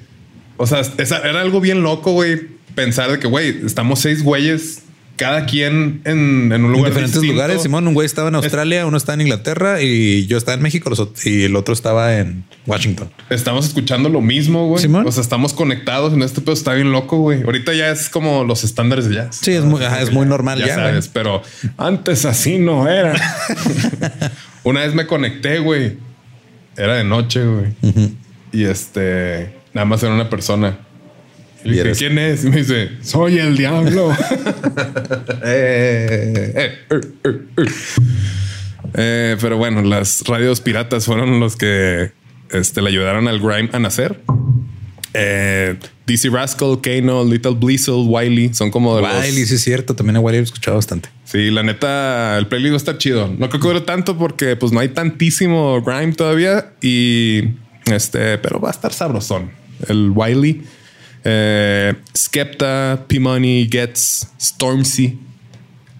o sea, era algo bien loco, güey, pensar de que, güey, estamos seis güeyes, cada quien en, en un En lugar diferentes distinto. lugares, Simón, un güey estaba en Australia, uno estaba en Inglaterra y yo estaba en México y el otro estaba en Washington. Estamos escuchando lo mismo, güey. Simón. O sea, estamos conectados en este pedo. Está bien loco, güey. Ahorita ya es como los estándares de jazz. Sí, es muy, ajá, es muy normal ya, ya sabes, pero antes así no era. Una vez me conecté, güey. Era de noche, güey. Y este, nada más era una persona. Y le dije, ¿quién es? Y me dice, soy el diablo. Eh, eh, eh, pero bueno, las radios piratas fueron los que este, le ayudaron al grime a nacer. Eh, DC Rascal, Kano, Little Blizzle, Wiley son como de los- Wiley, sí es cierto. También a Wiley he escuchado bastante. Sí, la neta, el playlist va a estar chido. No creo que dure tanto porque pues no hay tantísimo grime todavía y este, pero va a estar sabrosón. El Wiley, eh, Skepta, P-Money, Gets, Stormzy,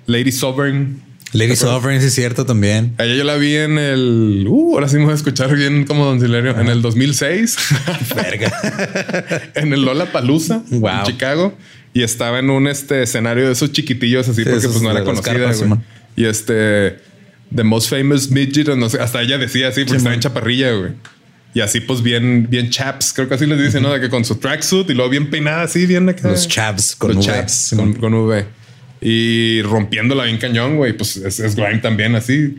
Lady Sovereign. Lady Sovereign, sí es cierto también. Ayer yo la vi en el, uh, ahora sí me voy a escuchar bien como Don Silerio, en el 2006, Verga. en el Lola Palusa, Wow. en Chicago. Y estaba en un este escenario de esos chiquitillos así Sí, porque pues no era conocida. carpas, y este The Most Famous Midget, no sé, hasta ella decía así porque estaba en chaparrilla, güey. Y así pues bien, bien chaps, creo que así les dicen, ¿no? De que con su tracksuit y luego bien peinada así, bien acá. Los chavs con Los V. chaps con, con V. Y rompiéndola bien cañón, güey. Pues es, es grime también así.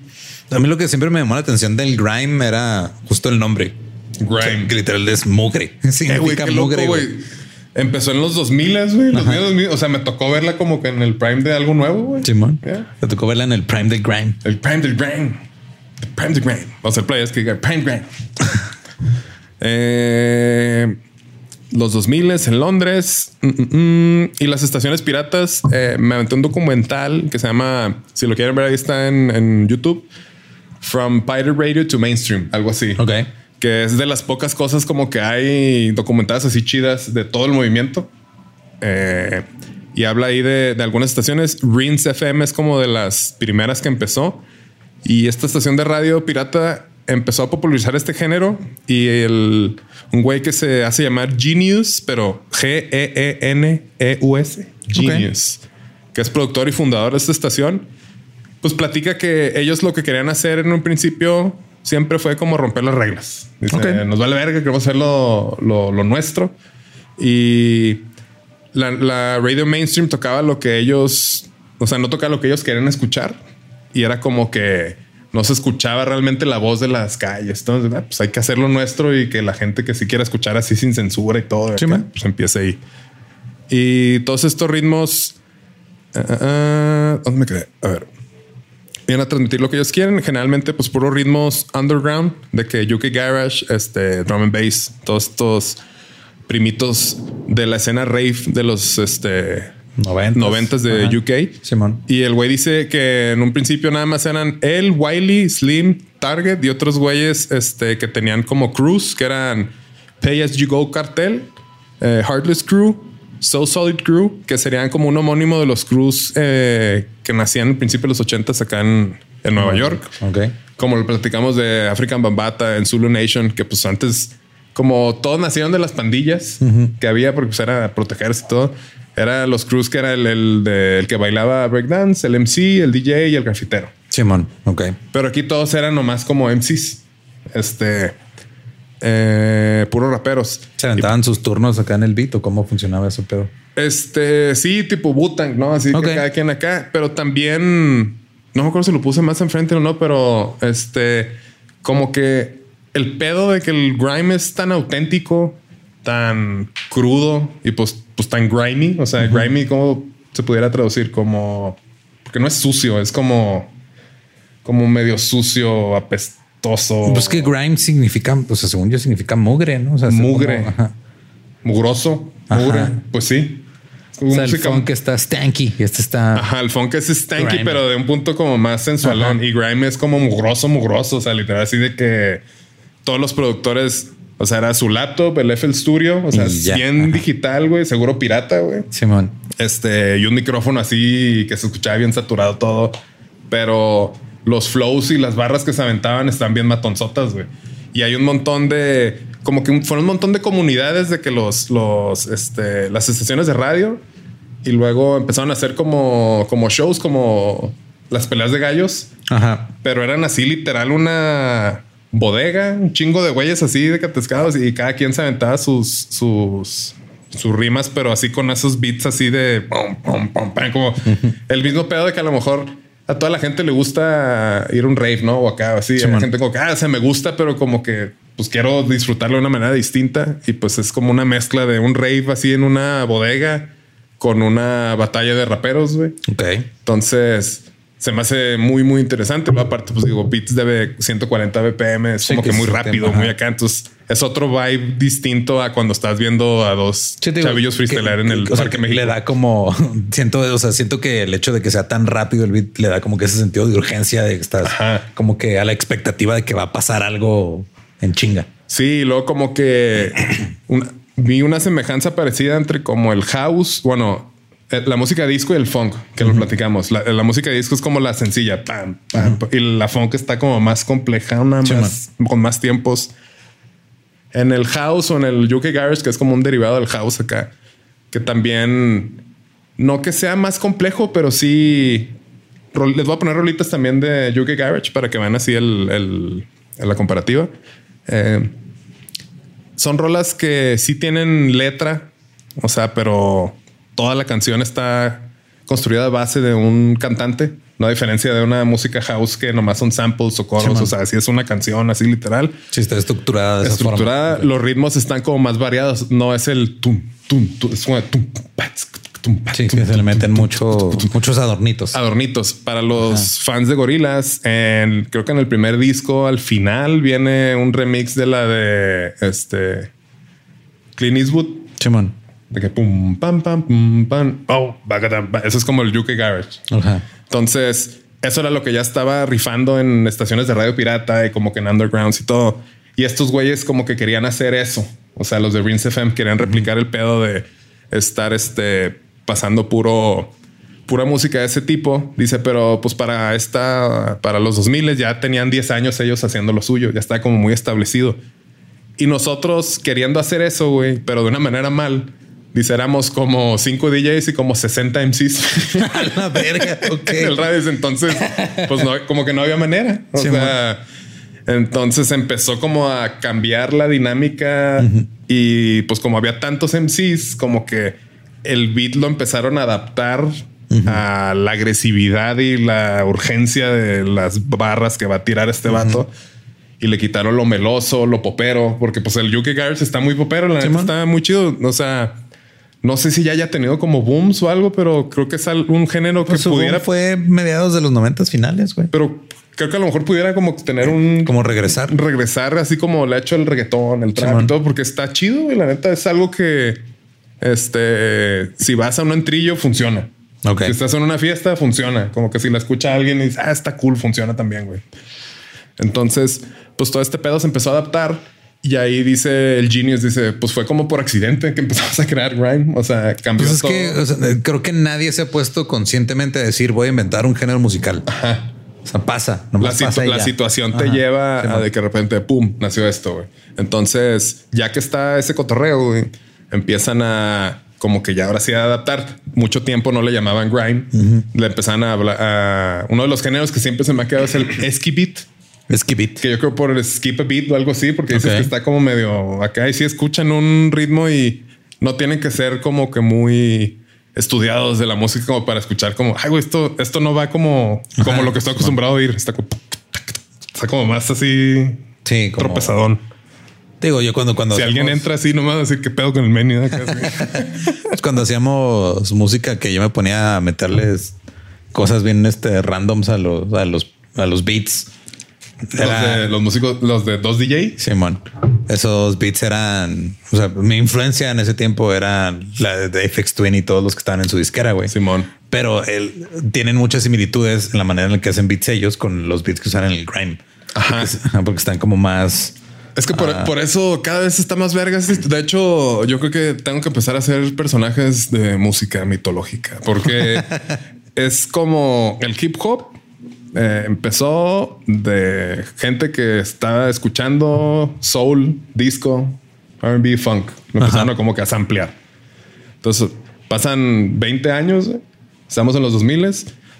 A mí lo que siempre me llamó la atención del grime era justo el nombre. Grime. Que literal es mugre. Eh, Significa qué loco, mugre, güey. Empezó en los 2000, güey. Los 2000, o sea, me tocó verla como que en el prime de algo nuevo, güey. Simón. Yeah. Te tocó verla en el prime del grime. El prime del grime. El prime del grime. Vamos a hacer playas que digan prime grime. eh, los 2000 en Londres mm, mm, mm, y las estaciones piratas. eh, me aventé un documental que se llama, si lo quieren ver, ahí está en, en YouTube. From Pirate Radio to Mainstream, algo así. Ok. Que es de las pocas cosas como que hay documentadas así chidas de todo el movimiento. Eh, y habla ahí de, de algunas estaciones. Rins FM es como de las primeras que empezó. Y esta estación de radio pirata empezó a popularizar este género. Y el, un güey que se hace llamar Genius, pero E G-E-E-N-E-U-S. Genius. Que es productor y fundador de esta estación. Pues platica que ellos lo que querían hacer en un principio siempre fue como romper las reglas. Dice, Ok. nos vale verga, queremos hacer lo, lo- lo nuestro. Y la, la radio mainstream tocaba lo que ellos, o sea, no tocaba lo que ellos querían escuchar y era como que no se escuchaba realmente la voz de las calles. Entonces, ah, pues hay que hacerlo nuestro y que la gente que sí quiera escuchar así sin censura y todo, Sí, pues empiece ahí. Y todos estos ritmos, ah, ah, ah, ¿dónde me quedé? A ver. Vienen a transmitir lo que ellos quieren. Generalmente, pues puros ritmos underground de que UK Garage, este drum and bass, todos estos primitos de la escena rave de los este, Noventas. noventas de Ajá. UK. Simón. Y el güey dice que en un principio nada más eran él, Wiley, Slim, Target y otros güeyes este, que tenían como crews, que eran Pay As You Go Cartel, eh, Heartless Crew, So Solid Crew, que serían como un homónimo de los crews eh, que nacían en principio de los 80 acá en, en Nueva York Ok. como lo platicamos de African Bambata en Zulu Nation, que pues antes, como todos nacieron de las pandillas que había, porque pues era protegerse y todo, eran los crews que era el, el de- el que bailaba breakdance, el MC, el DJ y el grafitero. Simón. Ok. Pero aquí todos eran nomás como MCs, este, eh, puros raperos. Se aventaban sus turnos acá en el beat o cómo funcionaba eso, pero Este, sí, tipo Butang, ¿no? Así Ok. que cada quien acá, pero también, no me acuerdo si lo puse más enfrente o no, pero este, como que el pedo de que el grime es tan auténtico, tan crudo y pues, pues tan grimy, o sea, grimy, ¿cómo se pudiera traducir? Como, porque no es sucio, es como, como medio sucio, apestoso. pues que grime significa, pues según yo significa mugre, ¿no? O sea, es Mugre. como- ajá. mugroso, Ajá. mugre, pues sí. O sea, el funk está stanky y este está Ajá, el funk es stanky, Grime. pero de un punto como más sensualón. Y grime es como mugroso, mugroso. O sea, literal, así de que todos los productores, o sea, era su laptop, el FL Studio, o sea, ya. bien Ajá. digital, güey, seguro pirata, güey. Simón. Este, y un micrófono así que se escuchaba bien saturado todo. Pero los flows y las barras que se aventaban están bien matonzotas, güey. Y hay un montón de, como que fueron un montón de comunidades de que los, los, este, las estaciones de radio y luego empezaron a hacer como, como shows, como las peleas de gallos, Ajá. pero eran así literal una bodega, un chingo de güeyes así de catescados y cada quien se aventaba sus, sus, sus rimas, pero así con esos beats así de pum, pum, pam, como el mismo pedo de que a lo mejor a toda la gente le gusta ir a un rave, ¿no? O acá así, Sí, a la gente como que, ah, se me gusta, pero como que pues quiero disfrutarlo de una manera distinta y pues es como una mezcla de un rave así en una bodega con una batalla de raperos, güey. Ok. Entonces se me hace muy, muy interesante. Aparte, pues digo, beats de 140 BPM es Sí, como que que muy rápido, tema, muy acá. Entonces es otro vibe distinto a cuando estás viendo a dos Sí, digo, chavillos freestyler que- en el o sea, Parque que México. Le da como siento, o sea, siento que el hecho de que sea tan rápido el beat le da como que ese sentido de urgencia de que estás Ajá. como que a la expectativa de que va a pasar algo en chinga. Sí, luego como que una- vi una semejanza parecida entre como el house, bueno, la música disco y el funk, que lo platicamos. La, la música disco es como la sencilla, pam, pam, pam, y la funk está como más compleja, una más, con más tiempos. En el house o en el UK Garage, que es como un derivado del house acá, que también no que sea más complejo, pero sí les voy a poner rolitas también de UK Garage para que vean así el, el- la comparativa. Eh, son rolas que sí tienen letra, o sea, pero toda la canción está construida a base de un cantante, no a diferencia de una música house que nomás son samples o coros, Sí, o sea, si es una canción así literal, Sí, está estructurada de esa estructurada, forma. los ritmos están como más variados, no es el tum, tum, tum, es como tum, pats, tum, pats, Sí, tum, que se le meten mucho, muchos adornitos. Adornitos para los fans de gorilas. En, creo que en el primer disco, al final, viene un remix de la de este Clint Eastwood. Chimón. De que pum, pam, pam, pum, pam. Oh, bagadam, ba- Eso es como el UK Garage. Ajá. Entonces, eso era lo que ya estaba rifando en estaciones de radio pirata y como que en undergrounds y todo. Y estos güeyes como que querían hacer eso. O sea, los de Rinse FM querían replicar el pedo de estar este, pasando puro, pura música de ese tipo. Dice, pero pues para esta, para los 2000 ya tenían 10 años ellos haciendo lo suyo. Ya está como muy establecido. Y nosotros queriendo hacer eso, güey, pero de una manera mal. Dice, éramos como 5 DJs y como 60 MCs. A la verga. Ok. en el radio. Entonces, pues no, como que no había manera. O Sí, sea, entonces empezó como a cambiar la dinámica y pues como había tantos MCs, como que el beat lo empezaron a adaptar a la agresividad y la urgencia de las barras que va a tirar este vato. Y le quitaron lo meloso, lo popero, porque pues el Yuki Garage está muy popero, la neta está muy chido. O sea, no sé si ya haya tenido como booms o algo, pero creo que es un género que Pues boom pudiera. fue mediados de los noventas finales, güey. Pero creo que a lo mejor pudiera como tener un Como regresar. regresar así como le ha hecho el reggaetón, el trap y todo, porque está chido. Y la neta es algo que este si vas a un entrillo, funciona. Ok. Si estás en una fiesta, funciona. Como que si la escucha alguien y dice, ah, está cool, funciona también, güey. Entonces, pues todo este pedo se empezó a adaptar. Y ahí dice el Genius, dice, pues fue como por accidente que empezamos a crear grime. O sea, cambió Pues es todo. que o sea, eh, creo que nadie se ha puesto conscientemente a decir voy a inventar un género musical. O sea, pasa. la, situ- pasa la situación te Ajá. lleva Sí, a de que de repente, pum, nació esto, güey. Entonces, ya que está ese cotorreo, güey, empiezan a como que ya ahora sí a adaptar. Mucho tiempo no le llamaban grime. Le empezaban a hablar a uno de los géneros que siempre se me ha quedado es el esky Es que beat. que yo creo por el skip a beat o algo así, porque dices que está como medio acá y si escuchan un ritmo y no tienen que ser como que muy estudiados de la música como para escuchar como, ay, güey, esto, esto no va como, como lo que estoy acostumbrado a oír. Está como, está como más así Sí, como tropezadón. Digo, yo cuando cuando Si alguien entra así nomás, así que pedo con el menú. cuando hacíamos música que yo me ponía a meterles cosas bien este randoms a los a los a los beats. Los, de, los músicos, los de dos DJ. Simón, esos beats eran, o sea, mi influencia en ese tiempo era la de FX Twin y todos los que estaban en su disquera, güey. Simón. Pero el- tienen muchas similitudes en la manera en la que hacen beats ellos con los beats que usan en el grime. Ajá. Ajá, Porque están como más. Es que por, Ah. por eso cada vez está más vergas. De hecho, yo creo que tengo que empezar a hacer personajes de música mitológica porque es como el hip hop. Eh, empezó de gente que estaba escuchando soul, disco, RB, funk. Lo empezaron a como que a samplear. Entonces pasan 20 años, estamos en los 2000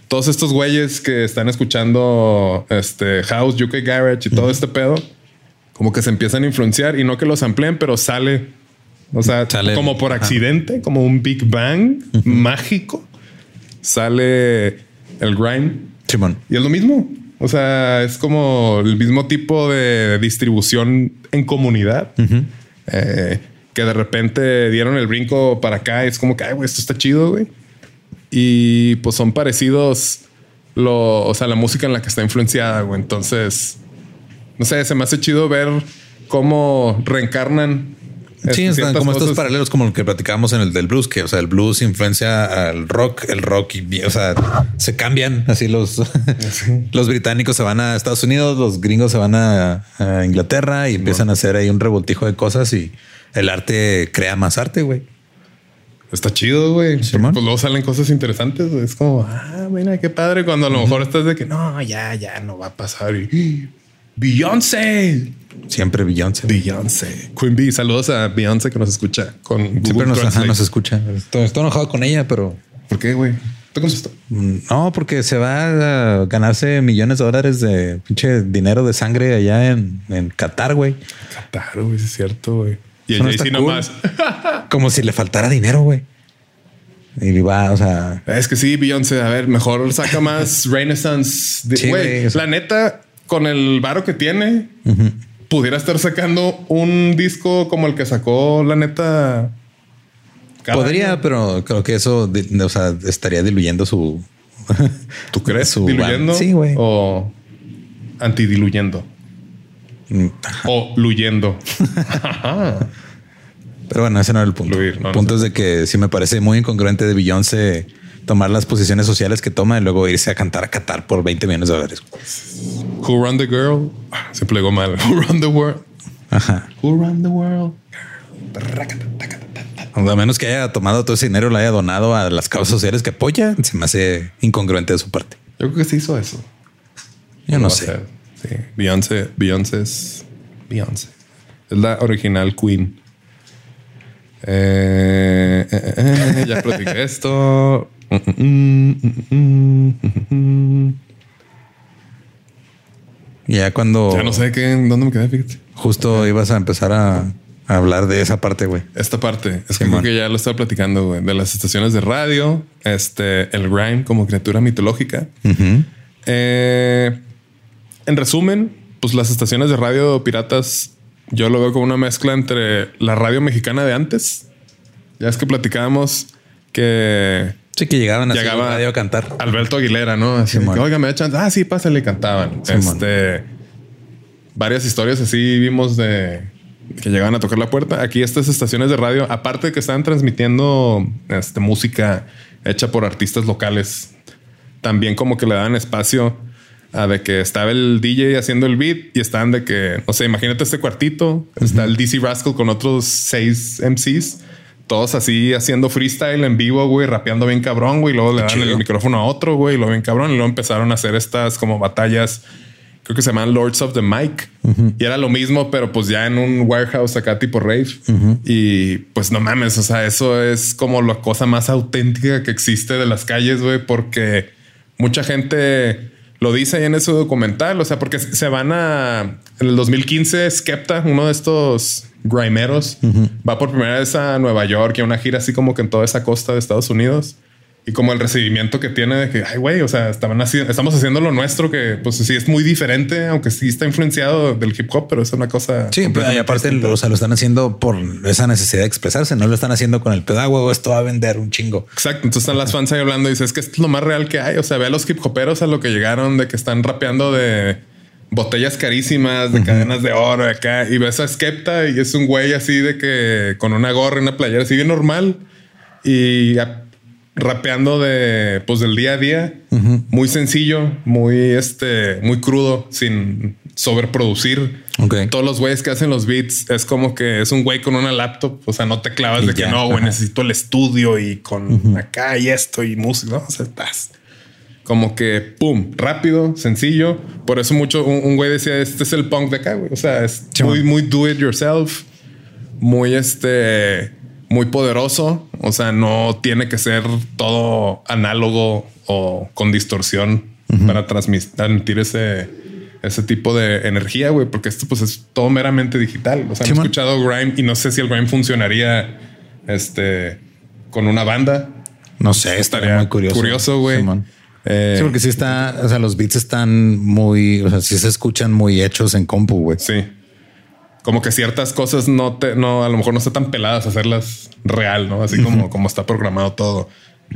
Todos estos güeyes que están escuchando este house, UK garage y todo este pedo, como que se empiezan a influenciar y no que los amplíen, pero sale, o sea, Sale- como por accidente, como un Big Bang mágico, sale el grime Simón. y es lo mismo. O sea, es como el mismo tipo de distribución en comunidad. eh, que de repente dieron el brinco para acá. Es como que, ay, güey, esto está chido, güey. Y pues son parecidos, lo, o sea, la música en la que está influenciada, güey. Entonces, no sé, se me hace chido ver cómo reencarnan. Sí, están como estos paralelos como el que platicábamos en el del blues, que o sea, el blues influencia al rock, el rock y o sea, se cambian así los los británicos se van a Estados Unidos, los gringos se van a, a Inglaterra y empiezan a hacer ahí un revoltijo de cosas y el arte crea más arte, güey. Está chido, güey. Pues luego salen cosas interesantes. Es como, ah, mira, qué padre. Cuando a lo mejor estás de que no, ya, ya no va a pasar. Y Beyoncé, Siempre Beyoncé. Beyoncé, Queen Bee. Saludos a Beyoncé que nos escucha con Google Siempre nos, ajá, Translate. nos escucha. Estoy, estoy enojado con ella, pero ¿Por qué, güey? ¿Te contestó? mm, no, porque se va a ganarse millones de dólares de pinche dinero de sangre allá en, en Qatar, güey. Qatar, güey, sí es cierto, güey. Y Eso no el está Jay-Z cool. nomás. Como si le faltara dinero, güey. Y va, o sea, Es que sí, Beyoncé, a ver, mejor saca más Renaissance. de- Sí, Güey, o sea- la neta, con el varo que tiene, pudiera estar sacando un disco como el que sacó, la neta. podría, año. pero creo que eso, o sea, estaría diluyendo su. ¿Tú crees? su ¿Diluyendo? Sí, güey. O antidiluyendo. Mm, O luyendo. Pero bueno, ese no era el punto. Fluir, no, el punto no es de que sí me parece muy incongruente de Beyoncé tomar las posiciones sociales que toma y luego irse a cantar a Qatar por 20 millones de dólares. Who run the girl? Se plegó mal. Who run the world? Ajá. Who run the world? A menos que haya tomado todo ese dinero, lo haya donado a las causas sociales que apoya, se me hace incongruente de su parte. Yo creo que se hizo eso. Yo no sé. Sí. Beyoncé, Beyoncé es Beyoncé. Es la original Queen. Eh, eh, eh, ya platiqué esto. Y ya cuando Ya no sé qué, dónde me quedé, fíjate. justo ibas a empezar a hablar de esa parte, güey. Esta parte es que creo que ya lo estaba platicando güey, de las estaciones de radio, este, el grime como criatura mitológica. Eh, en resumen, pues las estaciones de radio piratas, yo lo veo como una mezcla entre la radio mexicana de antes. Ya es que platicábamos que Sí, que llegaban a Llegaba- radio a cantar. Alberto Aguilera, ¿no? Así, oiga, me da chance. Ah, sí, pásale, y cantaban. Este, varias historias así vimos de que llegaban a tocar la puerta. Aquí estas estaciones de radio, aparte de que estaban transmitiendo este, música hecha por artistas locales, también como que le daban espacio a de que estaba el DJ haciendo el beat y estaban de que, no sé, imagínate este cuartito, está el DC Rascal con otros seis MCs. Todos así haciendo freestyle en vivo, güey, rapeando bien cabrón, güey. Luego le dan el micrófono a otro, güey, y luego bien cabrón. Y luego empezaron a hacer estas como batallas, creo que se llaman Lords of the Mic. Y era lo mismo, pero pues ya en un warehouse acá tipo rave. Y pues no mames, o sea, eso es como la cosa más auténtica que existe de las calles, güey, porque mucha gente lo dice ahí en ese documental, o sea, porque se van a... En el 2015, Skepta, uno de estos grimeros, va por primera vez a Nueva York y a una gira así como que en toda esa costa de Estados Unidos. Y como el recibimiento que tiene de que, ay, güey, o sea, estaban estamos haciendo lo nuestro que, pues sí, es muy diferente, aunque sí está influenciado del hip hop, pero es una cosa. Sí, pero y aparte, distinta. o sea, lo están haciendo por esa necesidad de expresarse. No lo están haciendo con el pedago. Esto va a vender un chingo. Exacto. Entonces están las fans ahí hablando y dices, es que esto es lo más real que hay. O sea, ve a los hip hoperos a lo que llegaron de que están rapeando de botellas carísimas, de cadenas de oro acá. Y ves a Skepta y es un güey así de que con una gorra y una playera así bien normal y a- rapeando de pues del día a día. Muy sencillo, muy este, muy crudo, sin sobreproducir. Ok. Todos los güeyes que hacen los beats es como que es un güey con una laptop. O sea, no te clavas Y de que no, güey, necesito el estudio y con acá y esto y música. ¿no? O sea, estás como que pum, rápido, sencillo. Por eso mucho un, un güey decía: Este es el punk de acá, güey. O sea, es Sí, muy, muy do it yourself, muy este, muy poderoso. O sea, no tiene que ser todo análogo o con distorsión para transmitir ese, ese tipo de energía, güey, porque esto pues es todo meramente digital. O sea, Sí, he escuchado grime y no sé si el grime funcionaría este con una banda. No sé, estaría muy curioso. Curioso, güey. Simón. Eh, Sí, porque sí está, o sea, los beats están muy, o sea, sí se escuchan muy hechos en compu, güey. Sí. Como que ciertas cosas no te, no, a lo mejor no están tan peladas hacerlas real, ¿no? Así como, como está programado todo.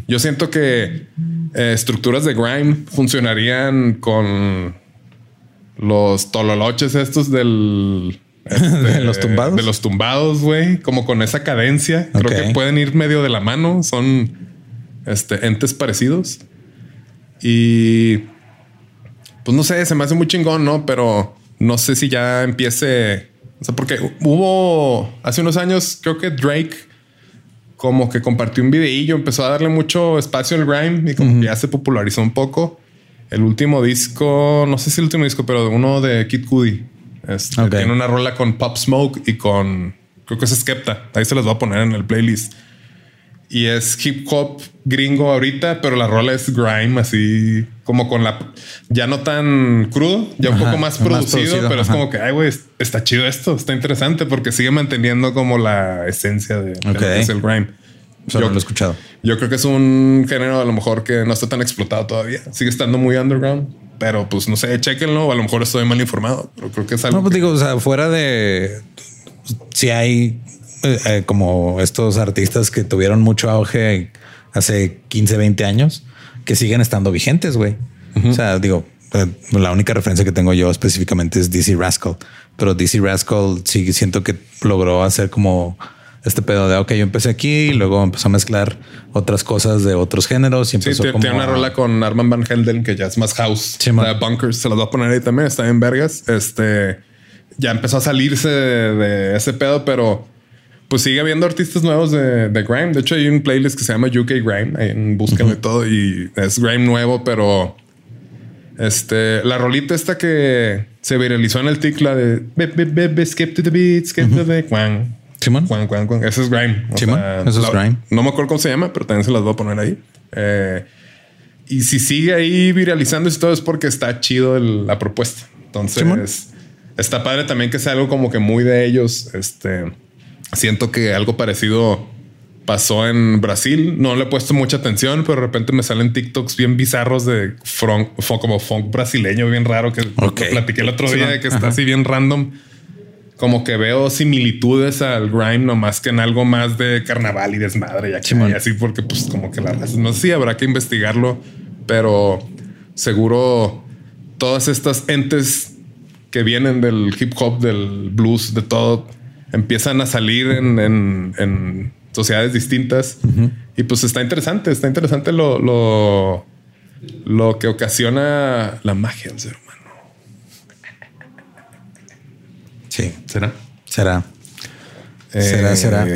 Yo siento que eh, estructuras de grime funcionarían con los tololoches estos del... este, ¿De los tumbados? De los tumbados, güey. Como con esa cadencia. Creo que pueden ir medio de la mano. Son este, entes parecidos. Y pues no sé, se me hace muy chingón, ¿no? Pero no sé si ya empiece. O sea, porque hubo hace unos años, creo que Drake como que compartió un videillo, empezó a darle mucho espacio al grime y como que ya se popularizó un poco. El último disco, no sé si el último disco, pero uno de Kid Cudi. Este, Ok. Tiene una rola con Pop Smoke y con, creo que es Skepta. Ahí se las voy a poner en el playlist. Y es hip hop gringo ahorita, pero la rola es grime, así como con la ya no tan crudo, ya un Ajá, poco más más producido, pero es como que, ay, güey, está chido esto, está interesante porque sigue manteniendo como la esencia de, de lo Ok. que es el grime. No Yo- lo he escuchado. Yo creo que es un género a lo mejor que no está tan explotado todavía. Sigue estando muy underground, pero pues no sé, chequenlo. A lo mejor estoy mal informado, pero creo que es algo. No, pues que- digo, o sea, fuera de si hay eh, eh, como estos artistas que tuvieron mucho auge hace 15, 20 años que siguen estando vigentes, güey. O sea, digo, eh, la única referencia que tengo yo específicamente es DC Rascal, pero DC Rascal sí siento que logró hacer como este pedo de, ok, yo empecé aquí y luego empezó a mezclar otras cosas de otros géneros y Sí, empezó tiene, como tiene una rola con Arman Van Helden que ya es más house. Sí. La de Bunkers se las voy a poner ahí también. Está en Vergas. Este ya empezó a salirse de, de ese pedo, pero pues sigue habiendo artistas nuevos de, de Grime. De hecho, hay un playlist que se llama UK Grime. En búsquenlo y todo. Y es Grime nuevo, pero este la rolita esta que se viralizó en el TikTok, la de "Be- be- be- skip to the beat, skip to the cuan, Simón. cuan, cuan, cuan". Ese es Grime. Simón, eso es grime. No me acuerdo cómo se llama, pero también se las voy a poner ahí. Eh, y si sigue ahí viralizando y todo es porque está chido el- la propuesta. Entonces Simón. está padre también que sea algo como que muy de ellos. Este, siento que algo parecido pasó en Brasil. No le he puesto mucha atención, pero de repente me salen TikToks bien bizarros de funk, como funk brasileño, bien raro que Ok. platiqué el otro día Sí, de que ajá. está así bien random. Como que veo similitudes al grime, nomás que en algo más de carnaval y desmadre y, acá, Simón. y así, porque pues como que la raza- no sé si habrá que investigarlo, pero seguro todas estas entes que vienen del hip hop, del blues, de todo, empiezan a salir en, en- en sociedades distintas. Y pues está interesante, está interesante lo, lo, lo que ocasiona la magia del ser humano. Sí, ¿Será? será. Será, Eh, será.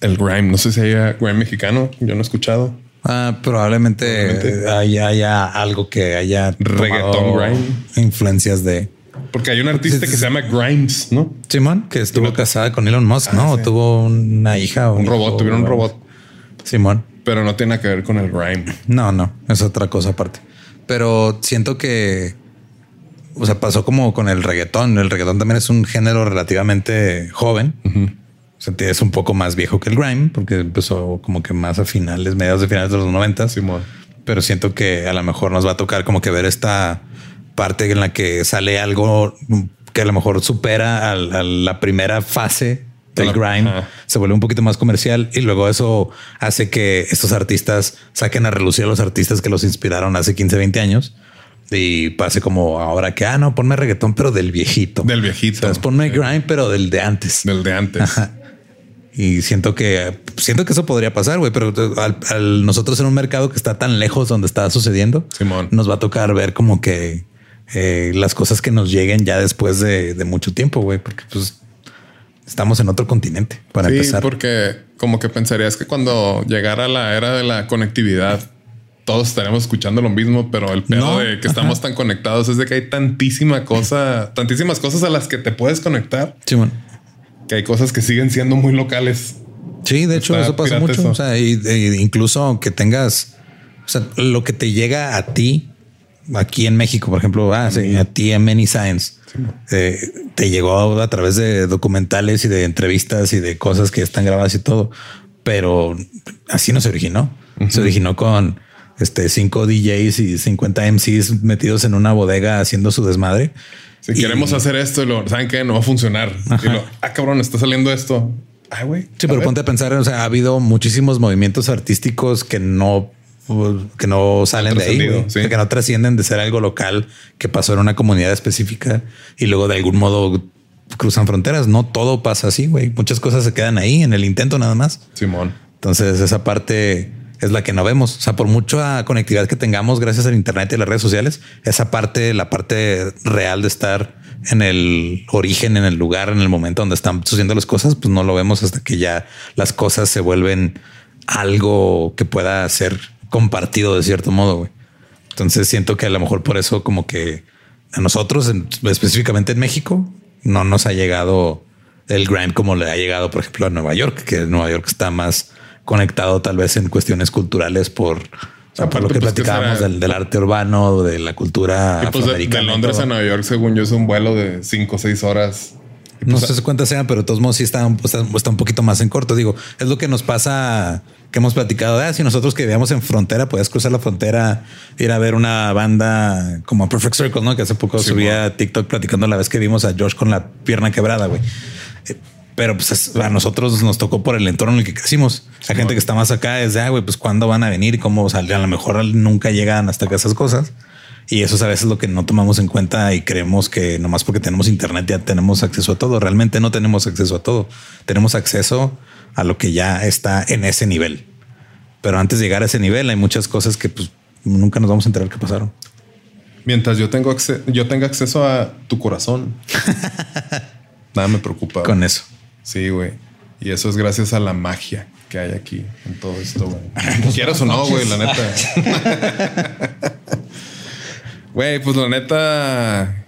El grime, no sé si haya grime mexicano, yo no he escuchado. Ah, probablemente, Probablemente. haya, haya algo que haya Reggaetón, tomado grime. influencias de Porque hay un artista que se llama Grimes, ¿no? Simón, que estuvo casada con Elon Musk, ¿no? O sí. Tuvo una hija o Un hijo, robot, tuvieron un robot, Simón. pero no tiene nada que ver con el grime. No, no, es otra cosa aparte. Pero siento que, o sea, pasó como con el reggaetón. El reggaetón también es un género relativamente joven. O sea, es un poco más viejo que el grime, porque empezó como que más a finales, mediados de finales de los noventas. Simón. Pero siento que a lo mejor nos va a tocar como que ver esta parte en la que sale algo que a lo mejor supera a, la primera fase del ajá. se vuelve un poquito más comercial y luego eso hace que estos artistas saquen a relucir a los artistas que los inspiraron hace 15, 20 años y pase como ahora que, ah, no, ponme reggaetón, pero del viejito. Del viejito. Entonces, ponme grime, pero del de antes. Del de antes. Ajá. Y siento que siento que eso podría pasar, güey, pero al, al nosotros en un mercado que está tan lejos donde está sucediendo, Simón. nos va a tocar ver como que eh, las cosas que nos lleguen ya después de, de mucho tiempo, güey, porque pues estamos en otro continente para sí, empezar. porque como que pensarías que cuando llegara la era de la conectividad, todos estaremos escuchando lo mismo, pero el pedo No, de que estamos tan conectados es de que hay tantísima cosa, tantísimas cosas a las que te puedes conectar, Simón. que hay cosas que siguen siendo muy locales. Sí, de hecho, Está eso pasa mucho. eso. O sea, y- y incluso aunque tengas, o sea, lo que te llega a ti aquí en México, por ejemplo, ah, sí, a ti en Many Science, eh, te llegó a través de documentales y de entrevistas y de cosas que están grabadas y todo, pero así no se originó. Se originó con este cinco DJs y 50 MCs metidos en una bodega haciendo su desmadre. Si Y- queremos hacer esto, y lo saben que no va a funcionar. Y lo, ah, cabrón, está saliendo esto. Ay, güey. Sí, pero ver. ponte a pensar, o sea, ha habido muchísimos movimientos artísticos que no que no salen de ahí, güey. sí. Que no trascienden de ser algo local que pasó en una comunidad específica y luego de algún modo cruzan fronteras. No todo pasa así, güey. Muchas cosas se quedan ahí en el intento nada más. Simón. Entonces esa parte es la que no vemos. O sea, por mucha conectividad que tengamos gracias al Internet y las redes sociales, esa parte, la parte real de estar en el origen, en el lugar, en el momento donde están sucediendo las cosas, pues no lo vemos hasta que ya las cosas se vuelven algo que pueda ser compartido de cierto modo. güey. Entonces siento que a lo mejor por eso como que a nosotros, en- específicamente en México, no nos ha llegado el grime como le ha llegado, por ejemplo, a Nueva York, que Nueva York está más conectado tal vez en cuestiones culturales por, o sea, por lo que Pues, ¿qué platicábamos será? del, del arte urbano, de la cultura Y pues de, Londres todo. a Nueva York, según yo, es un vuelo de cinco o seis horas. No sé cuántas sean, pero de todos modos sí está, un- está, está un poquito más en corto. Digo, es lo que nos pasa que hemos platicado. de, Ah, si nosotros que vivíamos en frontera, podías cruzar la frontera, ir a ver una banda como Perfect Circle, ¿no? Que hace poco Sí, subía TikTok platicando la vez que vimos a Josh con la pierna quebrada, güey. Eh, Pero pues es- a nosotros nos tocó por el entorno en el que crecimos. La gente que está más acá es de, ah, güey, pues cuándo van a venir, cómo saldrán. A lo mejor nunca llegan hasta acá esas cosas. Y eso es a veces lo que no tomamos en cuenta y creemos que nomás porque tenemos internet ya tenemos acceso a todo. Realmente no tenemos acceso a todo. Tenemos acceso a lo que ya está en ese nivel. Pero antes de llegar a ese nivel hay muchas cosas que pues nunca nos vamos a enterar que pasaron. Mientras yo tengo yo tenga acceso a tu corazón, nada me preocupa. Con eso. Sí, güey. Y eso es gracias a la magia que hay aquí en todo esto, güey. Quieras o no, güey, la neta. Güey, pues la neta,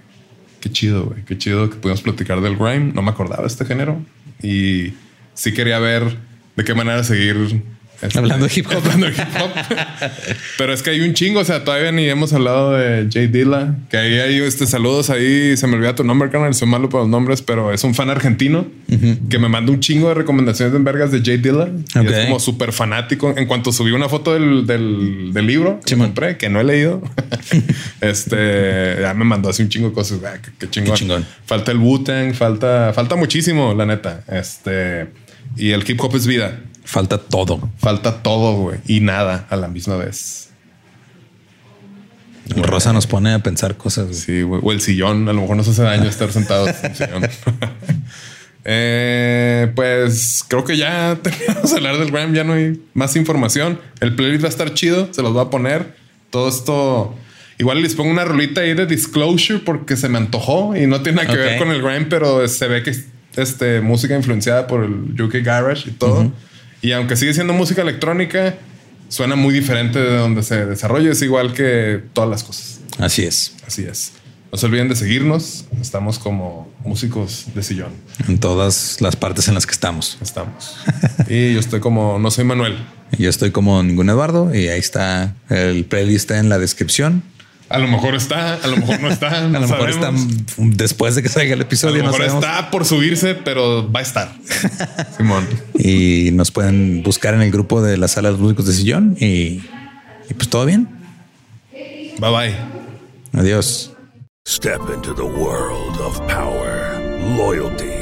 qué chido, güey. Qué chido que pudimos platicar del grime. No me acordaba de este género. Y sí quería ver de qué manera seguir Este, Hablando de hip hop. Hablando de hip hop. Pero es que hay un chingo. O sea, todavía ni hemos hablado de Jay Dilla. Que ahí hay este, saludos ahí. Se me olvida tu nombre, carnal. Soy malo para los nombres, pero es un fan argentino que me manda un chingo de recomendaciones en vergas de Jay Dilla. Y es como súper fanático. En cuanto subí una foto del, del, del libro que compré, que no he leído, este ya me mandó así un chingo de cosas. Ah, qué, qué chingón. Qué chingón. Falta el Wu-Tang, falta, falta muchísimo, la neta. Este y el hip hop es vida. Falta todo. Falta todo, güey, y nada a la misma vez. Rosa nos pone a pensar cosas. güey. Sí, güey. O el sillón, a lo mejor nos hace daño estar sentados en el sillón. Eh, pues creo que ya terminamos de hablar del Gram, ya no hay más información. El playlist va a estar chido, se los voy a poner. Todo esto. Igual les pongo una rolita ahí de disclosure porque se me antojó y no tiene nada que ver con el Gram, pero se ve que es este, música influenciada por el UK Garage y todo. Y aunque sigue siendo música electrónica, suena muy diferente de donde se desarrolla. Es igual que todas las cosas. Así es. Así es. No se olviden de seguirnos. Estamos como músicos de sillón. En todas las partes en las que estamos. Estamos. y yo estoy como no soy Manuel. Yo estoy como ningún Eduardo y ahí está el playlist en la descripción. A lo mejor está, a lo mejor no está. A lo mejor está después de que salga el A episodio. lo no mejor está por subirse, pero va a estar. Simón. Y nos pueden buscar en el grupo de la sala de los músicos de sillón y, y pues todo bien. Bye bye. Adiós. Step into the world of power, loyalty,